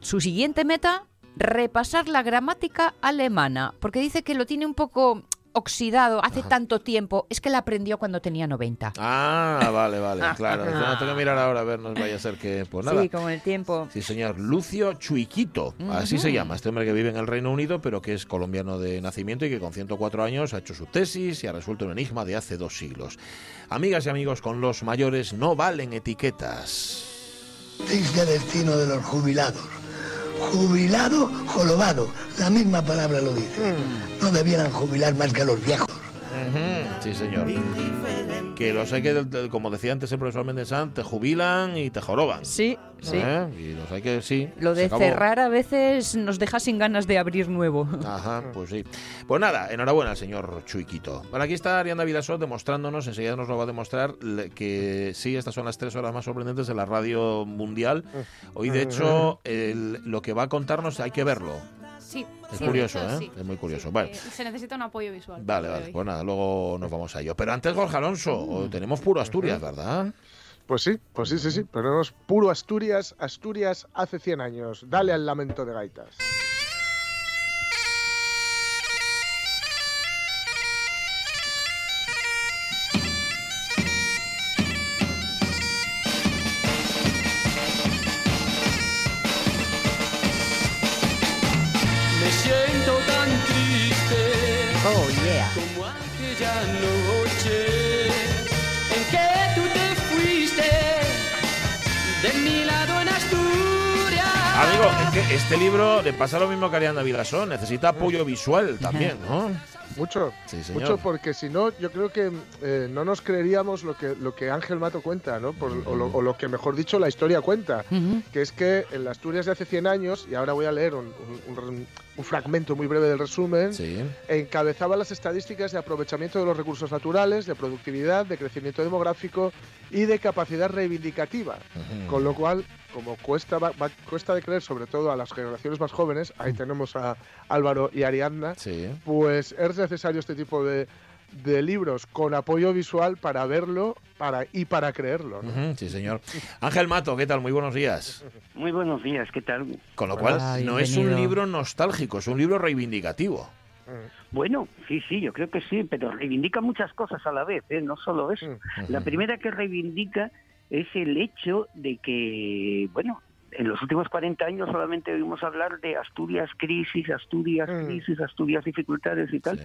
Su siguiente meta, repasar la gramática alemana, porque dice que lo tiene un poco oxidado hace tanto tiempo, es que la aprendió cuando tenía 90. Ah, vale, vale, (laughs) claro. No tengo que mirar ahora a ver, no vaya a ser que... Pues nada. Sí, como el tiempo. Sí, señor. Lucio Chuiquito, así se llama, este hombre que vive en el Reino Unido, pero que es colombiano de nacimiento y que con 104 años ha hecho su tesis y ha resuelto un enigma de hace dos siglos. Amigas y amigos, con los mayores no valen etiquetas. Triste destino de los jubilados. Jubilado, jorobado. La misma palabra lo dice. No debieran jubilar más que los viejos. Sí, señor. Que los hay que, como decía antes el profesor Méndez Sant, te jubilan y te joroban. Sí, sí. ¿Eh? Y los hay que, sí. Lo de cerrar a veces nos deja sin ganas de abrir nuevo. Ajá, pues sí. Pues nada, enhorabuena al señor Chuiquito. Bueno, aquí está Arianda Vidasot demostrándonos, enseguida nos lo va a demostrar, que sí, estas son las tres horas más sorprendentes de la radio mundial. Hoy, de hecho, el- lo que va a contarnos hay que verlo. Sí. Es sí, curioso, ¿eh? sí. Es muy curioso. Vale. Se necesita un apoyo visual. Vale, vale. Pues nada, luego nos vamos a ello. Pero antes, Jorge Alonso, tenemos puro Asturias, ¿verdad? Pues sí, pues sí, sí, sí. Pero no es puro Asturias, Asturias hace 100 años. Dale al lamento de gaitas. Este libro le pasa lo mismo que a Ariana Vilasón, necesita apoyo visual también, ¿no? Mucho, Sí, señor. mucho porque si no, yo creo que eh, no nos creeríamos lo que, lo que Ángel Mato cuenta, ¿no? Por- o, lo, o lo que, mejor dicho, la historia cuenta. Que es que en las Asturias de hace 100 años, y ahora voy a leer un, un- un- un fragmento muy breve del resumen, encabezaba las estadísticas de aprovechamiento de los recursos naturales, de productividad, de crecimiento demográfico y de capacidad reivindicativa. Con lo cual, como cuesta, va- va- cuesta de creer, sobre todo a las generaciones más jóvenes, ahí tenemos a Álvaro y Ariadna, pues es necesario este tipo de, de libros con apoyo visual para verlo para, y para creerlo. sí, señor. Ángel Mato, ¿qué tal? Muy buenos días. Muy buenos días, ¿qué tal? Con lo cual, no es un libro nostálgico, es un libro reivindicativo. Bueno, sí, sí, yo creo que sí, pero reivindica muchas cosas a la vez, ¿eh? no solo eso. La primera que reivindica es el hecho de que, bueno, en los últimos 40 años solamente oímos hablar de Asturias crisis, Asturias crisis, Asturias dificultades y tal,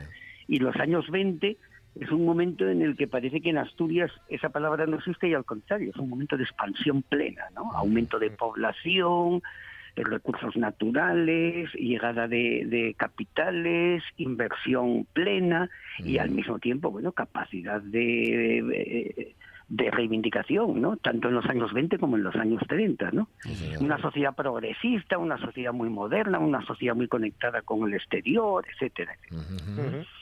y los años 20 es un momento en el que parece que en Asturias esa palabra no existe y al contrario, es un momento de expansión plena, ¿no? Aumento de población, de recursos naturales, llegada de, de capitales, inversión plena y al mismo tiempo, bueno, capacidad de, de, de reivindicación, ¿no? Tanto en los años 20 como en los años 30, ¿no? Una sociedad progresista, una sociedad muy moderna, una sociedad muy conectada con el exterior, etcétera.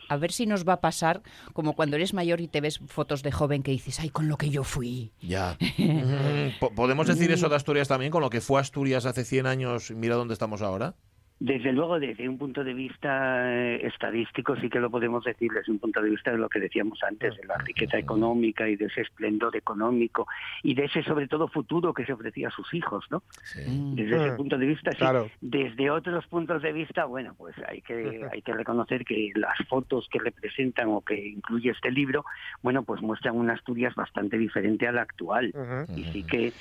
A ver si nos va a pasar como cuando eres mayor y te ves fotos de joven que dices, ay, con lo que yo fui. Ya. (laughs) Po- ¿Podemos decir eso de Asturias también, con lo que fue Asturias hace 100 años? Mira dónde estamos ahora. Desde luego, desde un punto de vista eh, estadístico, sí que lo podemos decir desde un punto de vista de lo que decíamos antes, de la riqueza económica y de ese esplendor económico y de ese, sobre todo, futuro que se ofrecía a sus hijos, ¿no? Desde ese Mm, punto de vista, sí. claro. Desde otros puntos de vista, bueno, pues hay que, (laughs) hay que reconocer que las fotos que representan o que incluye este libro, bueno, pues muestran una Asturias bastante diferente a la actual. Y sí que...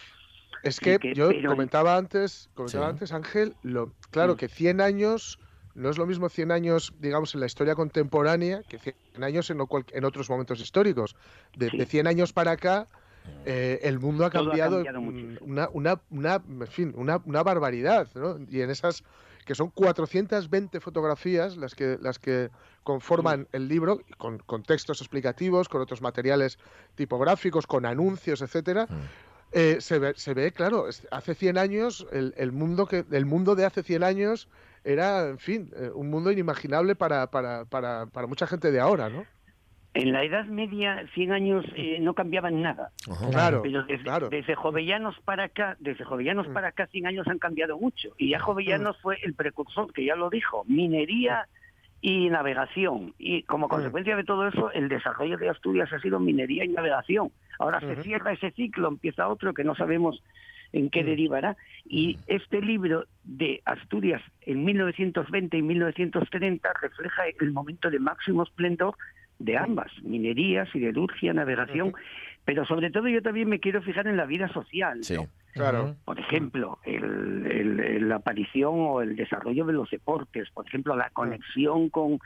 Es sí que, yo pero- comentaba antes, comentaba Sí. antes Ángel, lo, claro Mm. que 100 años no es lo mismo 100 años, digamos, en la historia contemporánea que 100 años en, lo cual- en otros momentos históricos. De, de 100 años para acá, eh, el mundo ha Todo ha cambiado, mm, una, una, una, en fin, una, una barbaridad, ¿no? Y en esas que son 420 fotografías las que las que conforman el libro con, con textos explicativos, con otros materiales tipográficos, con anuncios, etcétera. Eh, se, ve, se ve, claro, hace 100 años, el, el mundo que el mundo de hace 100 años era, en fin, eh, un mundo inimaginable para, para, para, para mucha gente de ahora, ¿no? En la Edad Media, 100 años eh, no cambiaban nada. Claro, Pero desde, claro. desde Jovellanos para acá, desde Jovellanos para acá, 100 años han cambiado mucho. Y ya Jovellanos fue el precursor, que ya lo dijo, minería y navegación. Y como consecuencia de todo eso, el desarrollo de Asturias ha sido minería y navegación. Ahora se cierra ese ciclo, empieza otro que no sabemos en qué derivará. Y este libro de Asturias en 1920 y 1930 refleja el momento de máximo esplendor de ambas, minería, siderurgia, navegación, pero sobre todo yo también me quiero fijar en la vida social. ¿no? Claro. Por ejemplo, el- el- el- la aparición o el desarrollo de los deportes, por ejemplo, la conexión con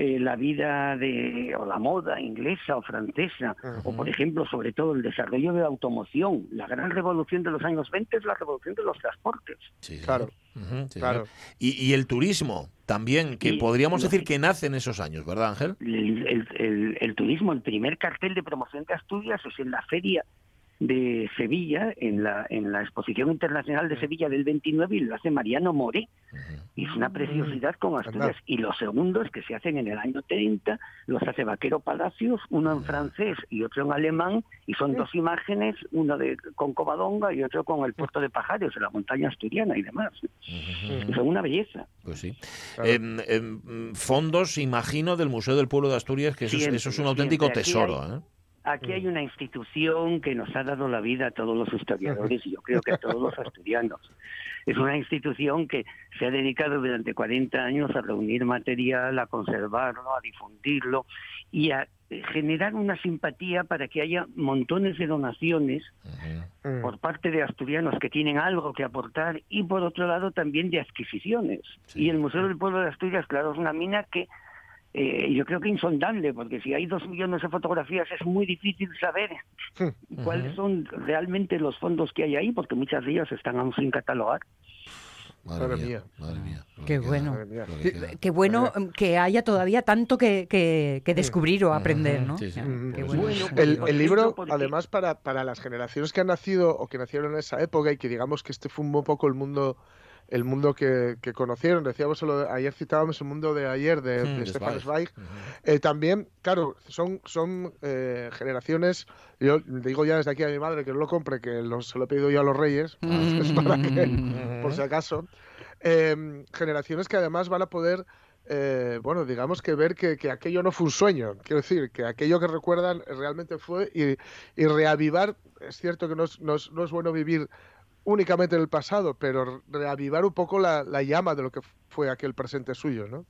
eh, la vida de, o la moda inglesa o francesa, o por ejemplo, sobre todo el desarrollo de la automoción. La gran revolución de los años 20 es la revolución de los transportes. Claro. Sí, Claro. señor. Y, y el turismo también, que Y- podríamos decir que nace en esos años, ¿verdad, Ángel? el, el- el- el turismo, el primer cartel de promoción de Asturias es en la feria de Sevilla, en la, en la exposición internacional de Sevilla del 29 y lo hace Mariano Moré. Y es una preciosidad con Asturias. Y los segundos que se hacen en el año 30 los hace Vaquero Palacios, uno en francés y otro en alemán, y son dos imágenes, uno de, con Covadonga y otro con el puerto de Pajares, en la montaña asturiana y demás. Y Son una belleza. Pues sí. Em, fondos, imagino, del Museo del Pueblo de Asturias, que eso, es- Siempre, eso es un auténtico siempre. Tesoro. hay- ¿eh? Aquí hay una institución que nos ha dado la vida a todos los historiadores y yo creo que a todos los (laughs) asturianos. Es una institución que se ha dedicado durante 40 años a reunir material, a conservarlo, a difundirlo y a generar una simpatía para que haya montones de donaciones por parte de asturianos que tienen algo que aportar y por otro lado también de adquisiciones. Y el Museo del Pueblo de Asturias, claro, es una mina que eh, yo creo que insondable, porque si hay dos millones de fotografías es muy difícil saber cuáles son realmente los fondos que hay ahí, porque muchas de ellas están aún sin catalogar. Madre, mía, madre mía. Qué bueno. Madre mía. Qué bueno que haya todavía tanto que, que- que descubrir o aprender, ¿no? Sí, sí. Qué bueno. el, el libro, además, para, para las generaciones que han nacido o que nacieron en esa época y que digamos que este fue un poco el mundo el mundo que, que conocieron, decíamos ayer citábamos el mundo de ayer de, Mm, de Stefan Zweig. Eh, también, claro, son, son eh, generaciones, yo digo ya desde aquí a mi madre que no lo compre, que lo- se lo he pedido yo a los reyes, (laughs) es para que, por si acaso, eh, generaciones que además van a poder, eh, bueno, digamos que ver que, que aquello no fue un sueño, quiero decir, que aquello que recuerdan realmente fue y, y reavivar, es cierto que no es, no es- no es bueno vivir únicamente en el pasado, pero reavivar un poco la, la llama de lo que fue aquel presente suyo, ¿no?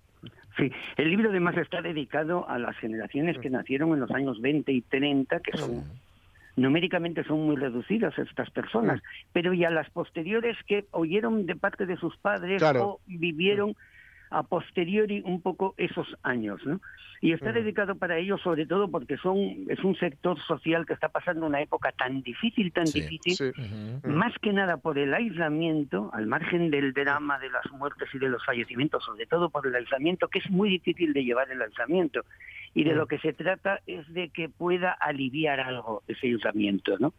Sí, el libro además está dedicado a las generaciones que nacieron en los años 20 y 30, que son numéricamente son muy reducidas estas personas, pero y a las posteriores que oyeron de parte de sus padres Claro. o vivieron a posteriori un poco esos años, ¿no? Y está dedicado para ellos sobre todo porque son es un sector social que está pasando una época tan difícil, tan difícil, más que nada por el aislamiento, al margen del drama de las muertes y de los fallecimientos, sobre todo por el aislamiento, que es muy difícil de llevar el aislamiento. Y de lo que se trata es de que pueda aliviar algo ese aislamiento, ¿no?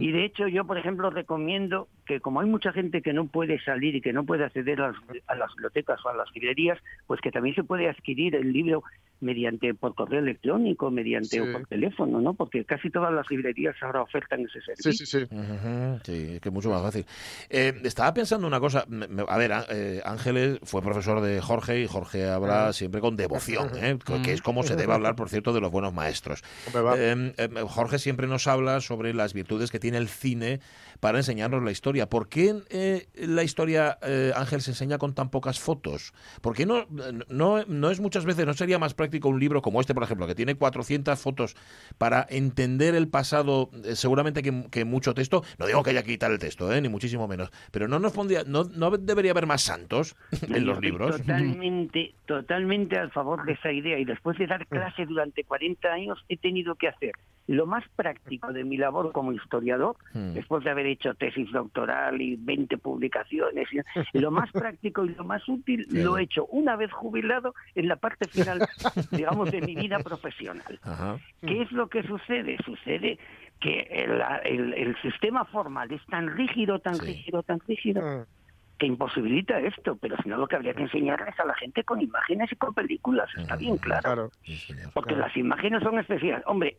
Y de hecho yo, por ejemplo, recomiendo que como hay mucha gente que no puede salir y que no puede acceder a las, a las bibliotecas o a las librerías, pues que también se puede adquirir el libro mediante por correo electrónico, mediante Sí. o por teléfono, ¿no? Porque casi todas las librerías ahora ofertan ese servicio. Sí, sí, sí. Sí, es que es mucho más fácil. Eh, estaba pensando una cosa. me- me- A ver, eh, Ángeles fue profesor de Jorge y Jorge habla Ah. siempre con devoción, (laughs) ¿eh? Que es como se debe hablar, por cierto, de los buenos maestros. Eh, eh, Jorge siempre nos habla sobre las virtudes que tiene el cine para enseñarnos la historia. ¿Por qué eh, la historia, eh, Ángel, se enseña con tan pocas fotos? ¿Por qué no, no, no es muchas veces, no sería más práctico un libro como este, por ejemplo, que tiene 400 fotos para entender el pasado, eh, seguramente que, que mucho texto? No digo que haya que quitar el texto, eh, ni muchísimo menos, pero no nos pondría, no, no debería haber más santos (laughs) en los libros. Totalmente, totalmente al favor de esa idea. Y después de dar clase durante 40 años, he tenido que hacer lo más práctico de mi labor como historiador, Hmm. después de haber hecho tesis doctoral y 20 publicaciones, y lo más práctico y lo más útil lo he hecho una vez jubilado en la parte final, (laughs) digamos, de mi vida profesional. Ajá. ¿Qué es lo que sucede? Sucede que el, el- el sistema formal es tan rígido, tan rígido, tan rígido, que imposibilita esto, pero si no lo que habría que enseñarles a la gente con imágenes y con películas, está bien claro. Porque las imágenes son especiales. Hombre,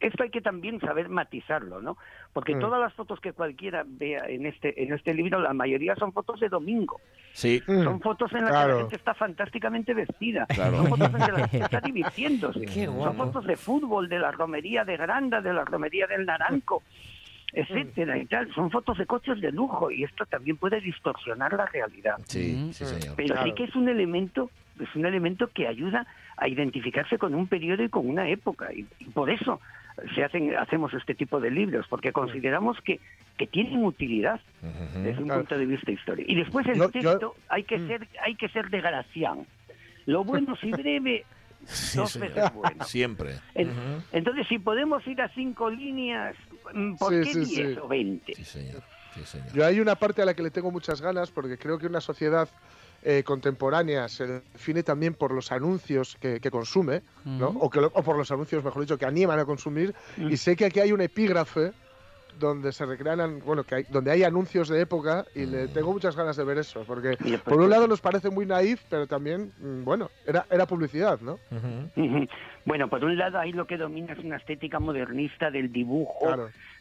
esto hay que también saber matizarlo, ¿no? Porque Mm. todas las fotos que cualquiera vea en este en este libro, la mayoría son fotos de domingo. Sí. Son fotos en las que la gente está fantásticamente vestida. Claro. Son fotos en las que la gente está (laughs) divirtiéndose. Qué Son fotos de fútbol, de la romería de Granda, de la romería del Naranco, etcétera y tal. Son fotos de coches de lujo y esto también puede distorsionar la realidad. Sí, sí, señor. Pero sí que es un elemento, es un elemento que ayuda a identificarse con un periodo y con una época. Y, y por eso se hacen, hacemos este tipo de libros, porque consideramos que, que tienen utilidad desde un punto de vista histórico. Y después el yo- texto hay que ser, hay que ser de Gracián. Lo bueno si breve, (laughs) Sí, dos señor. veces bueno. Siempre. En-. Entonces, si podemos ir a cinco líneas, mm, ¿por Sí, qué sí, 10 sí. o 20? Yo hay una parte a la que le tengo muchas ganas porque creo que una sociedad eh, contemporánea se define también por los anuncios que, que consume, o, que o por los anuncios, mejor dicho, que animan a consumir. Y sé que aquí hay un epígrafe donde se recrean, an- bueno, que hay, donde hay anuncios de época y le tengo muchas ganas de ver eso, porque por un lado nos parece muy naif, pero también, mm, bueno, era, era publicidad, ¿no? Ujú. Bueno, por un lado ahí lo que domina es una estética modernista del dibujo,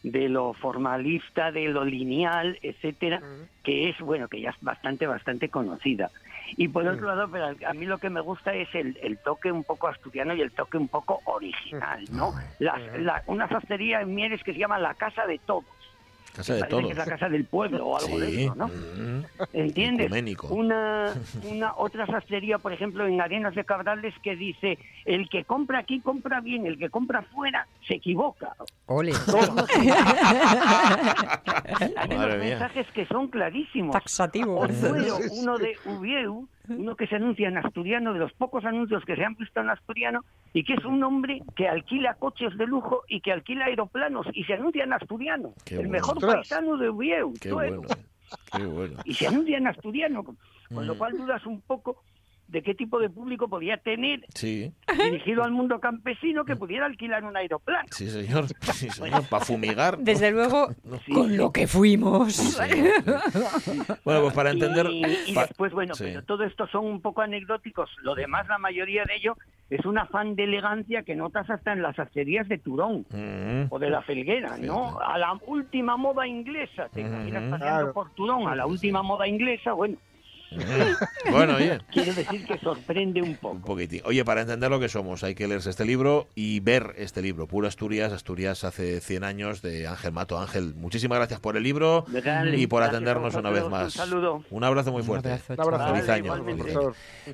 de lo formalista, de lo lineal, etcétera, que es bueno, que ya es bastante, bastante conocida. Y por otro lado, pero a mí lo que me gusta es el, el toque un poco asturiano y el toque un poco original, ¿no? Las- la- una sastrería en Mieres que se llama La Casa de Todos. Casa de todos. que es la casa del pueblo o algo de Sí. eso, ¿no? Mm. ¿Entiendes? Ecuménico. Una, (laughs) una otra sastrería, por ejemplo, en Arenas de Cabrales que dice, el que compra aquí compra bien, el que compra fuera se equivoca. Ole. (laughs) Hay (laughs) Madre unos mía. mensajes que son clarísimos. Taxativo. O Duero, Sí, sí. uno de Ubieu, uno que se anuncia en asturiano, de los pocos anuncios que se han visto en asturiano, y que es un hombre que alquila coches de lujo y que alquila aeroplanos y se anuncia en asturiano. Qué el bueno. mejor paisano de Ubieu. Qué bueno, qué bueno. Y se anuncia en asturiano, con con lo Mm. cual dudas un poco de qué tipo de público podía tener Sí, dirigido al mundo campesino que pudiera alquilar un aeroplano. sí, señor. Sí, señor. (laughs) Para fumigar. Desde luego, (laughs) con lo que fuimos. Bueno, pues para entender. Y, después, bueno, Sí. pero todo esto son un poco anecdóticos. Lo demás, la mayoría de ello es un afán de elegancia que notas hasta en las acerías de Turón Mm. o de la Felguera, ¿no? A la última moda inglesa. Te imaginas Ujú. paseando Claro. por Turón a la última moda inglesa, bueno. (laughs) Bueno, oye. Quiero decir que sorprende un poco. Un poquitín. Oye, para entender lo que somos, hay que leerse este libro y ver este libro. Puro Asturias, Asturias hace 100 años, de Ángel Mato. Ángel, muchísimas gracias por el libro y por atendernos una vez más. Un saludo. Un abrazo muy Un fuerte. abrazo, Un abrazo. Feliz año.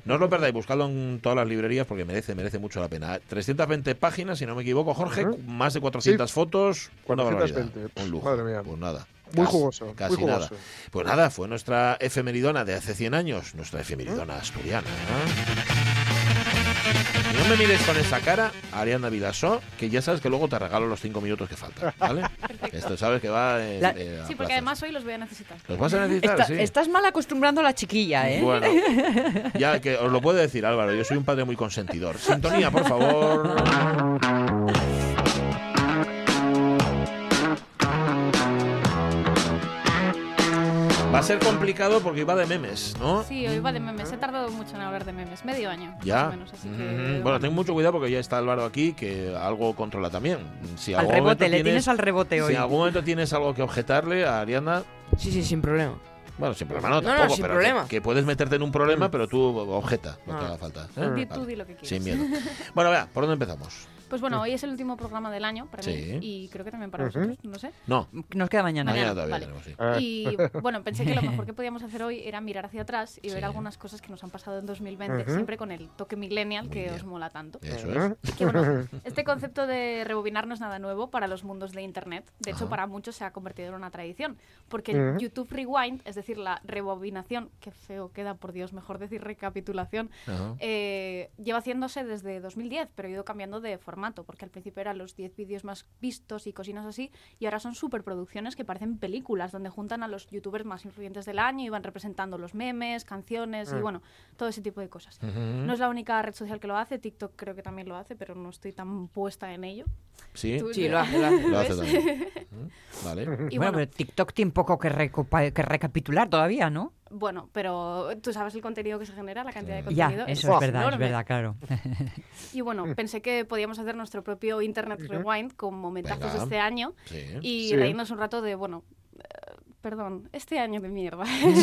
No os lo perdáis, buscadlo en todas las librerías porque merece, merece mucho la pena. 320 páginas, si no me equivoco, Jorge, más de 400 Sí. fotos. Una 420. barbaridad. Un lujo. Madre mía. Pues nada. Muy casi- jugoso, Casi muy nada. jugoso. Pues nada, fue nuestra efemeridona de hace 100 años, nuestra efemeridona asturiana. ¿eh? No me mires con esa cara, Ariana Vilasó, que ya sabes que luego te regalo los 5 minutos que faltan, ¿vale? (laughs) Esto sabes que va en, La- eh, Sí, porque plazos. además hoy los voy a necesitar. Los vas a necesitar, Está- sí. Estás mal acostumbrando a la chiquilla, ¿eh? Bueno, ya que os lo puede decir Álvaro, yo soy un padre muy consentidor. Sintonía, por favor. Va a ser complicado porque va de memes, ¿no? Sí, hoy va de memes. He tardado mucho en hablar de memes. Medio año, Ya. más o menos. Así que, Mm, bueno, ten mucho cuidado porque ya está Álvaro aquí, que algo controla también. Si Al algún rebote, momento le tienes al rebote Si hoy. en algún momento tienes algo que objetarle a Ariana. Sí, sí, sin problema. Bueno, sin problema no, No, no, tampoco, sin pero problema. Que, que puedes meterte en un problema, pero tú objeta, no te Ah. haga falta. ¿eh? Di tú, Vale. di lo que quieras. Sin miedo. (laughs) Bueno, vea, ¿por dónde empezamos? Pues bueno, hoy es el último programa del año para Sí. mí y creo que también para vosotros, no sé. No. Nos queda mañana. Mañana, todavía vale. tenemos, sí. Y (laughs) bueno, pensé que lo mejor que podíamos hacer hoy era mirar hacia atrás y ver algunas cosas que nos han pasado en 2020, Ujú. siempre con el toque millennial que os mola tanto. Eso es. Que bueno, (laughs) este concepto de rebobinar no es nada nuevo para los mundos de Internet. De hecho, Ajá. para muchos se ha convertido en una tradición. Porque el Ujú. YouTube Rewind, es decir, la rebobinación, que feo queda, por Dios, mejor decir recapitulación, Ajá. eh, lleva haciéndose desde 2010, pero ha ido cambiando de formato, porque al principio eran los 10 vídeos más vistos y cosinas así, y ahora son superproducciones que parecen películas, donde juntan a los youtubers más influyentes del año y van representando los memes, canciones y Mm. bueno, todo ese tipo de cosas. No es la única red social que lo hace, TikTok creo que también lo hace, pero no estoy tan puesta en ello. Sí, Tú- Sí, lo hace, lo hace. Lo hace ¿Ves? también. (laughs) Mm, Vale. Y bueno, bueno- pero TikTok tiene poco que recapitular todavía, ¿no? Bueno, pero tú sabes el contenido que se genera, la cantidad de Ya, contenido. eso es verdad, es verdad, claro. Y bueno, (laughs) pensé que podíamos hacer nuestro propio Internet. Rewind con momentazos Venga. de este año Sí. y Sí. reírnos un rato de, bueno, perdón, este año de mierda. Sí,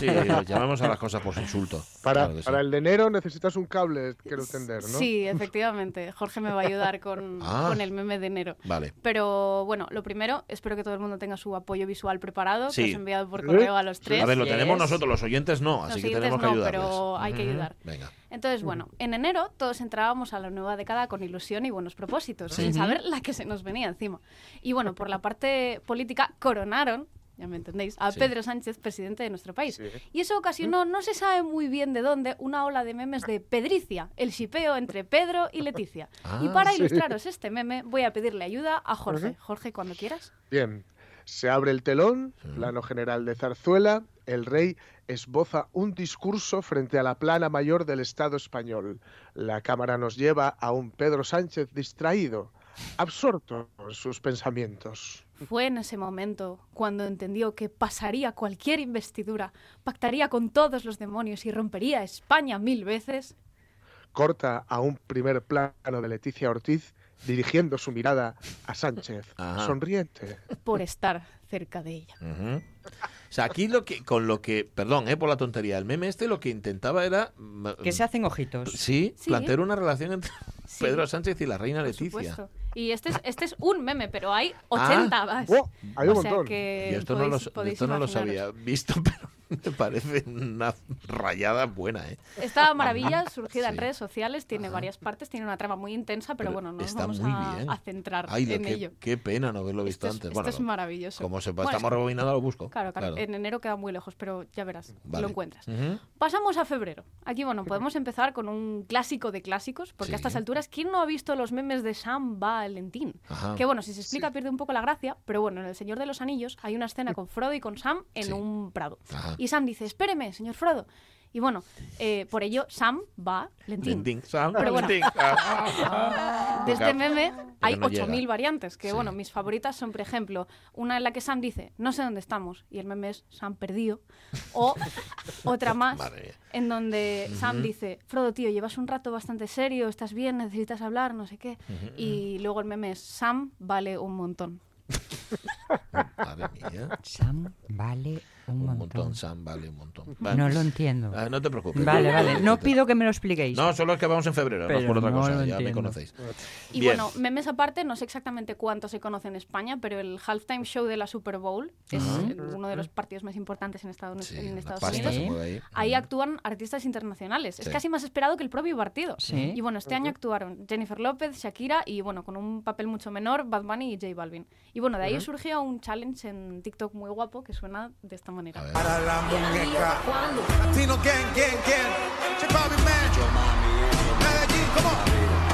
sí, (laughs) llamamos a las cosas por su insulto. Para, Claro que sí. para el de enero necesitas un cable, quiero entender, ¿no? Sí, efectivamente. Jorge me va a ayudar con, (laughs) Ah. con el meme de enero. Vale. Pero bueno, lo primero, espero que todo el mundo tenga su apoyo visual preparado, Sí. que os he enviado por correo a los tres. A ver, lo tenemos nosotros, los oyentes no, Los así que tenemos que no, ayudarles. pero hay que ayudar. Venga. Entonces, bueno, en enero todos entrábamos a la nueva década con ilusión y buenos propósitos, Sí. sin saber la que se nos venía encima. Y bueno, por la parte política, coronaron, ya me entendéis, a Sí. Pedro Sánchez, presidente de nuestro país. Y eso ocasionó, no se sabe muy bien de dónde, una ola de memes de Pedricia, el shipeo entre Pedro y Leticia. y Ah, para sí. ilustraros este meme, voy a pedirle ayuda a Jorge. Jorge, cuando quieras. Bien, se abre el telón, plano general de Zarzuela, el rey esboza un discurso frente a la plana mayor del Estado español. La cámara nos lleva a un Pedro Sánchez distraído, absorto en sus pensamientos. Fue en ese momento cuando entendió que pasaría cualquier investidura, pactaría con todos los demonios y rompería España mil veces. Corta a un primer plano de Leticia Ortiz dirigiendo su mirada a Sánchez, Ajá. sonriente. por estar cerca de ella. O sea, aquí lo que, con lo que, perdón, eh, por la tontería, el meme este lo que intentaba era... Que se hacen ojitos. Sí, Sí. plantear una relación entre Sí. Pedro Sánchez y la reina Por Leticia. supuesto. Y este es, este es un meme, pero hay 80 más. Oh, hay un o sea montón. que Y esto no, lo, podéis- podéis esto no los imaginaros. había visto, (laughs) pero (laughs) me parece una rayada buena, ¿eh? Esta maravilla surgida en redes sociales tiene varias partes, tiene una trama muy intensa, pero, bueno, no nos está vamos muy a, bien. a centrar Ay, en ello. Qué pena no haberlo visto Esto es- antes. esto Bueno, es maravilloso. Como sepa, Bueno, estamos rebobinando, lo busco. Claro, claro, en enero queda muy lejos, pero ya verás, Vale. lo encuentras. Pasamos a febrero. Aquí, bueno, podemos empezar con un clásico de clásicos, porque a estas alturas, ¿quién no ha visto los memes de Sam Valentín? Ajá. Que bueno, si se explica pierde un poco la gracia, pero bueno, en El Señor de los Anillos hay una escena con Frodo y con Sam en un prado. Ajá. Y Sam dice, espéreme, señor Frodo. Y bueno, eh, por ello Sam va Lentín. Lentín, Sam, Pero bueno, Lentín. Ah. (laughs) de este meme hay no 8.000 llega. variantes, que Sí. bueno, mis favoritas son, por ejemplo, una en la que Sam dice, no sé dónde estamos, y el meme es Sam perdido, o (laughs) otra más, en donde Sam dice, Frodo, tío, llevas un rato bastante serio, estás bien, necesitas hablar, no sé qué, y luego el meme es, Sam vale un montón. (laughs) Madre mía. Sam vale un Un montón. montón, Sam, vale, un montón. No lo entiendo. Ah, no te preocupes. Vale, vale. No pido que me lo expliquéis. No, solo es que vamos en febrero, no es por otra no cosa, lo ya me conocéis. Y Bien. bueno, memes aparte, no sé exactamente cuánto se conoce en España, pero el halftime show de la Super Bowl es uno de los partidos más importantes en Estados, Sí, en Estados Unidos. ahí. Ahí actúan artistas internacionales. Es casi más esperado que el propio partido. Sí. Y bueno, este año actuaron Jennifer López, Shakira y bueno, con un papel mucho menor, Bad Bunny y J Balvin. Y bueno, de ahí surgió un challenge en TikTok muy guapo que suena de esta manera. Para la muñeca. Latino gang, gang, gang. Chicago man. Medellín, come on.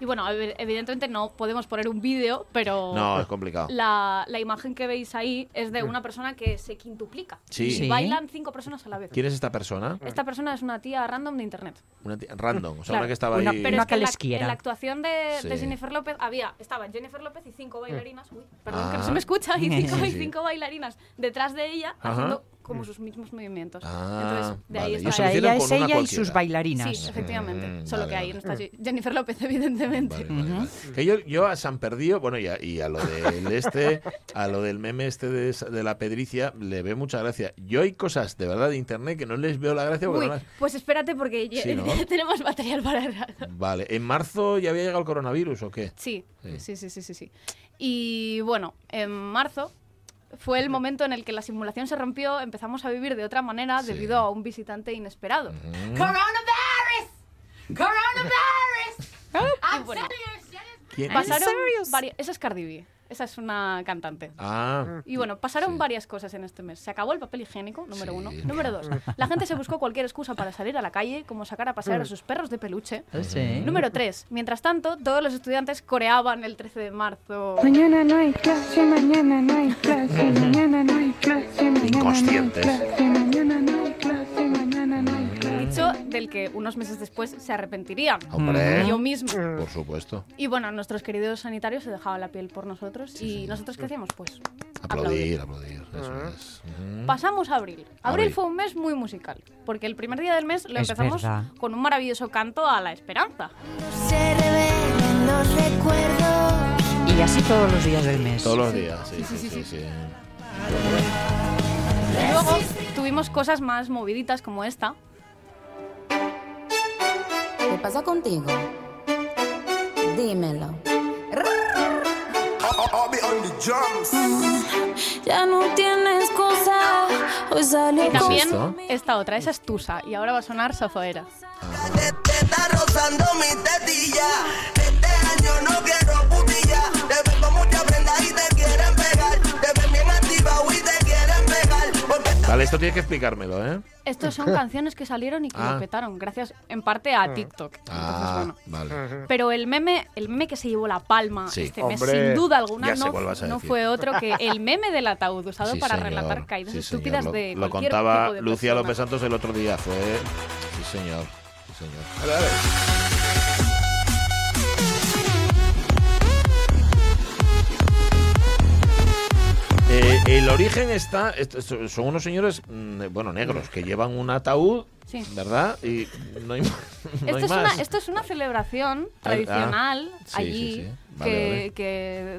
Y bueno, ev- evidentemente no podemos poner un vídeo, pero No, es complicado. La, la imagen que veis ahí es de una persona que se quintuplica. Sí. Y Sí. bailan cinco personas a la vez. ¿Quién es esta persona? Esta persona es una tía random de internet. Una tía- random, o sea, Claro. una que estaba Una- ahí. Pero Una es que en la, en la actuación de, de Sí. Jennifer López había, estaba Jennifer López y cinco bailarinas. Uy, perdón, que no Ah. se me escucha. Y cinco, Sí, y cinco bailarinas detrás de ella Ajá. haciendo como sus mismos movimientos. Ah, Entonces, de ahí vale. Y está. O sea, ella es ella y sus bailarinas. Sí, efectivamente. Mm, Solo vale, que ahí vale. no está Je- Jennifer López, evidentemente. Vale, vale. Que yo, yo a San Perdido, bueno, y a, y a lo del este, a lo del meme este de, la pedricia, le veo mucha gracia. Yo hay cosas de verdad de internet que no les veo la gracia porque Uy, no las- pues espérate porque ya- Sí, ¿no? (laughs) tenemos material para el rato. Vale, ¿en marzo ya había llegado el coronavirus o qué? Sí, Sí. sí, sí, sí, sí, sí. Y bueno, en marzo fue el momento en el que la simulación se rompió, empezamos a vivir de otra manera debido a un visitante inesperado. Coronavirus! Coronavirus! (laughs) I'm serious. ¿Quién? Pasaron vari- Esa es Cardi B. Esa es una cantante. Ah, Y bueno, pasaron varias cosas en este mes. Se acabó el papel higiénico, número uno. Número dos, la gente se buscó cualquier excusa para salir a la calle, como sacar a pasear a sus perros de peluche. Sí. Número tres, mientras tanto, todos los estudiantes coreaban el 13 de marzo. Mañana no hay clase, mañana no hay clase, mañana no hay clase, mañana no hay Inconscientes. clase, mañana no hay Dicho del que unos meses después se arrepentirían. Hombre. Yo mismo. por supuesto. Y bueno, nuestros queridos sanitarios se dejaban la piel por nosotros. ¿Y nosotros qué hacíamos? Pues Aplaudir, aplaudir. Eso es. Ujú. Pasamos a abril. Abril Abril. fue un mes muy musical, porque el primer día del mes lo Es empezamos verdad. con un maravilloso canto a la esperanza. Se revelen los recuerdos. Y así todos los días del mes. Todos los días, sí, sí, sí. sí. Luego tuvimos cosas más moviditas como esta. ¿Qué pasa contigo? Dímelo. Ya no tienes cosa, hoy salió Y también esta otra, esa es Tusa, y ahora va a sonar Sofoera. Está rozando mi tetilla. Este año no quiero putilla. Te ven con mucha prenda y te quieren pegar. Te Vale, esto tienes que explicármelo, ¿eh? Estos son (laughs) canciones que salieron y que Ah. lo petaron, gracias en parte a TikTok. Entonces, Ah, bueno. vale. Pero el meme, el meme que se llevó la palma Sí. este mes, Hombre, sin duda alguna, no, a no fue otro que el meme del ataúd usado Sí, para señor, relatar caídas sí, estúpidas. Lo- de Lo cualquier contaba tipo de Lucía persona. López Santos el otro día. Fue. Sí, señor. Sí, señor. Dale, dale. Eh, el origen está. son unos señores, mm, bueno, negros, que llevan un ataúd, Sí. ¿verdad? Y no hay, (laughs) no Esto hay es, más. una, esto es una celebración Ah, tradicional sí, allí sí, sí. Vale, que, vale.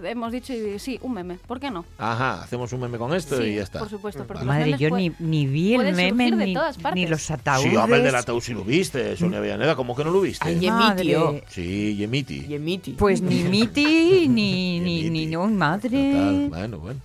que hemos dicho, y sí, un meme, ¿por qué no? Ajá, hacemos un meme con esto Sí, y ya está. por supuesto, porque los Madre, yo ni, ni vi el meme ni, ni los ataúdes. Sí, hombre, el del ataúd sí lo viste, Sonia Villaneda. ¿Cómo que no lo viste? Ay, Yemiti, Madre. Sí, Yemiti. Yemiti. Pues ni Miti, (laughs) ni, ni, ni, no, madre. Bueno, bueno.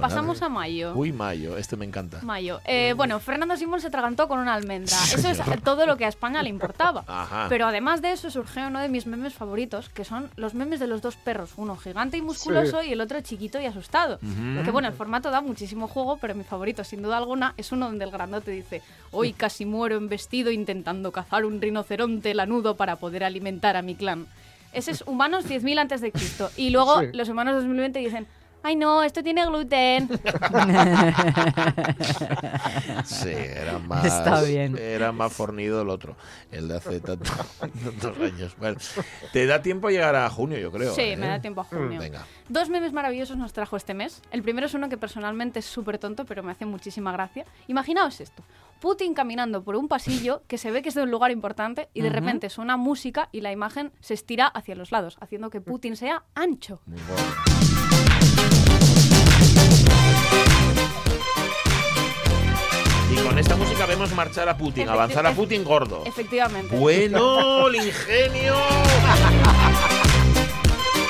Pasamos a mayo. Uy, mayo, este me encanta. Mayo. Eh, bueno, Fernando Simón se atragantó con una almendra. Eso es todo lo que a España le importaba. (laughs) Ajá. Pero además de eso surgió uno de mis memes favoritos, que son los memes de los dos perros, uno gigante y musculoso y el otro chiquito y asustado. Ujú. Que bueno, el formato da muchísimo juego, pero mi favorito sin duda alguna es uno donde el grandote dice, hoy casi muero en vestido intentando cazar un rinoceronte lanudo para poder alimentar a mi clan. Ese es humanos 10.000 antes de Cristo. Y luego Sí. los humanos 2020 dicen, ay no, esto tiene gluten. (laughs) Sí, era (laughs) más. Está bien. Era más fornido el otro, el de hace tanto- (laughs) tantos años. Bueno, te da tiempo a llegar a junio, yo creo. Sí, ¿eh? me da tiempo a junio. Venga. Dos memes maravillosos nos trajo este mes. El primero es uno que personalmente es súper tonto, pero me hace muchísima gracia. Imaginaos esto. Putin caminando por un pasillo que se ve que es de un lugar importante y de repente suena música y la imagen se estira hacia los lados, haciendo que Putin sea ancho. Con esta música vemos marchar a Putin, avanzar a Putin gordo. Efectivamente. Bueno, el ingenio.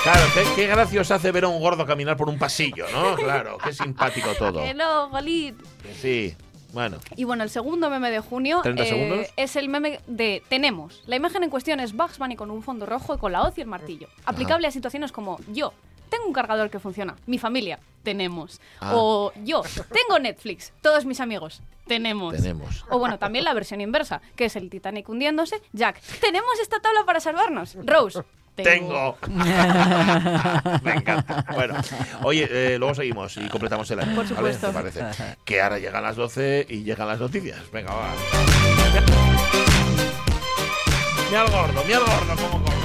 Claro, qué, qué gracioso hace ver a un gordo caminar por un pasillo, ¿no? Claro, qué simpático todo. (laughs) No, Golín. Sí, bueno. Y bueno, el segundo meme de junio 30 segundos. es el meme de Tenemos. La imagen en cuestión es Bugs Bunny con un fondo rojo y con la hoz y el martillo. Aplicable a situaciones como yo. Tengo un cargador que funciona. Mi familia. Tenemos. Ah. O yo. Tengo Netflix. Todos mis amigos. Tenemos. Tenemos. O bueno, también la versión inversa, que es el Titanic hundiéndose. Jack. Tenemos esta tabla para salvarnos. Rose. Tengo. (laughs) Me encanta. Bueno, oye, eh, luego seguimos y completamos el año. Por ¿vale? supuesto. ¿Te parece? Que ahora llegan las 12 y llegan las noticias. Venga, va. (laughs) Mira al gordo, mira al gordo, cómo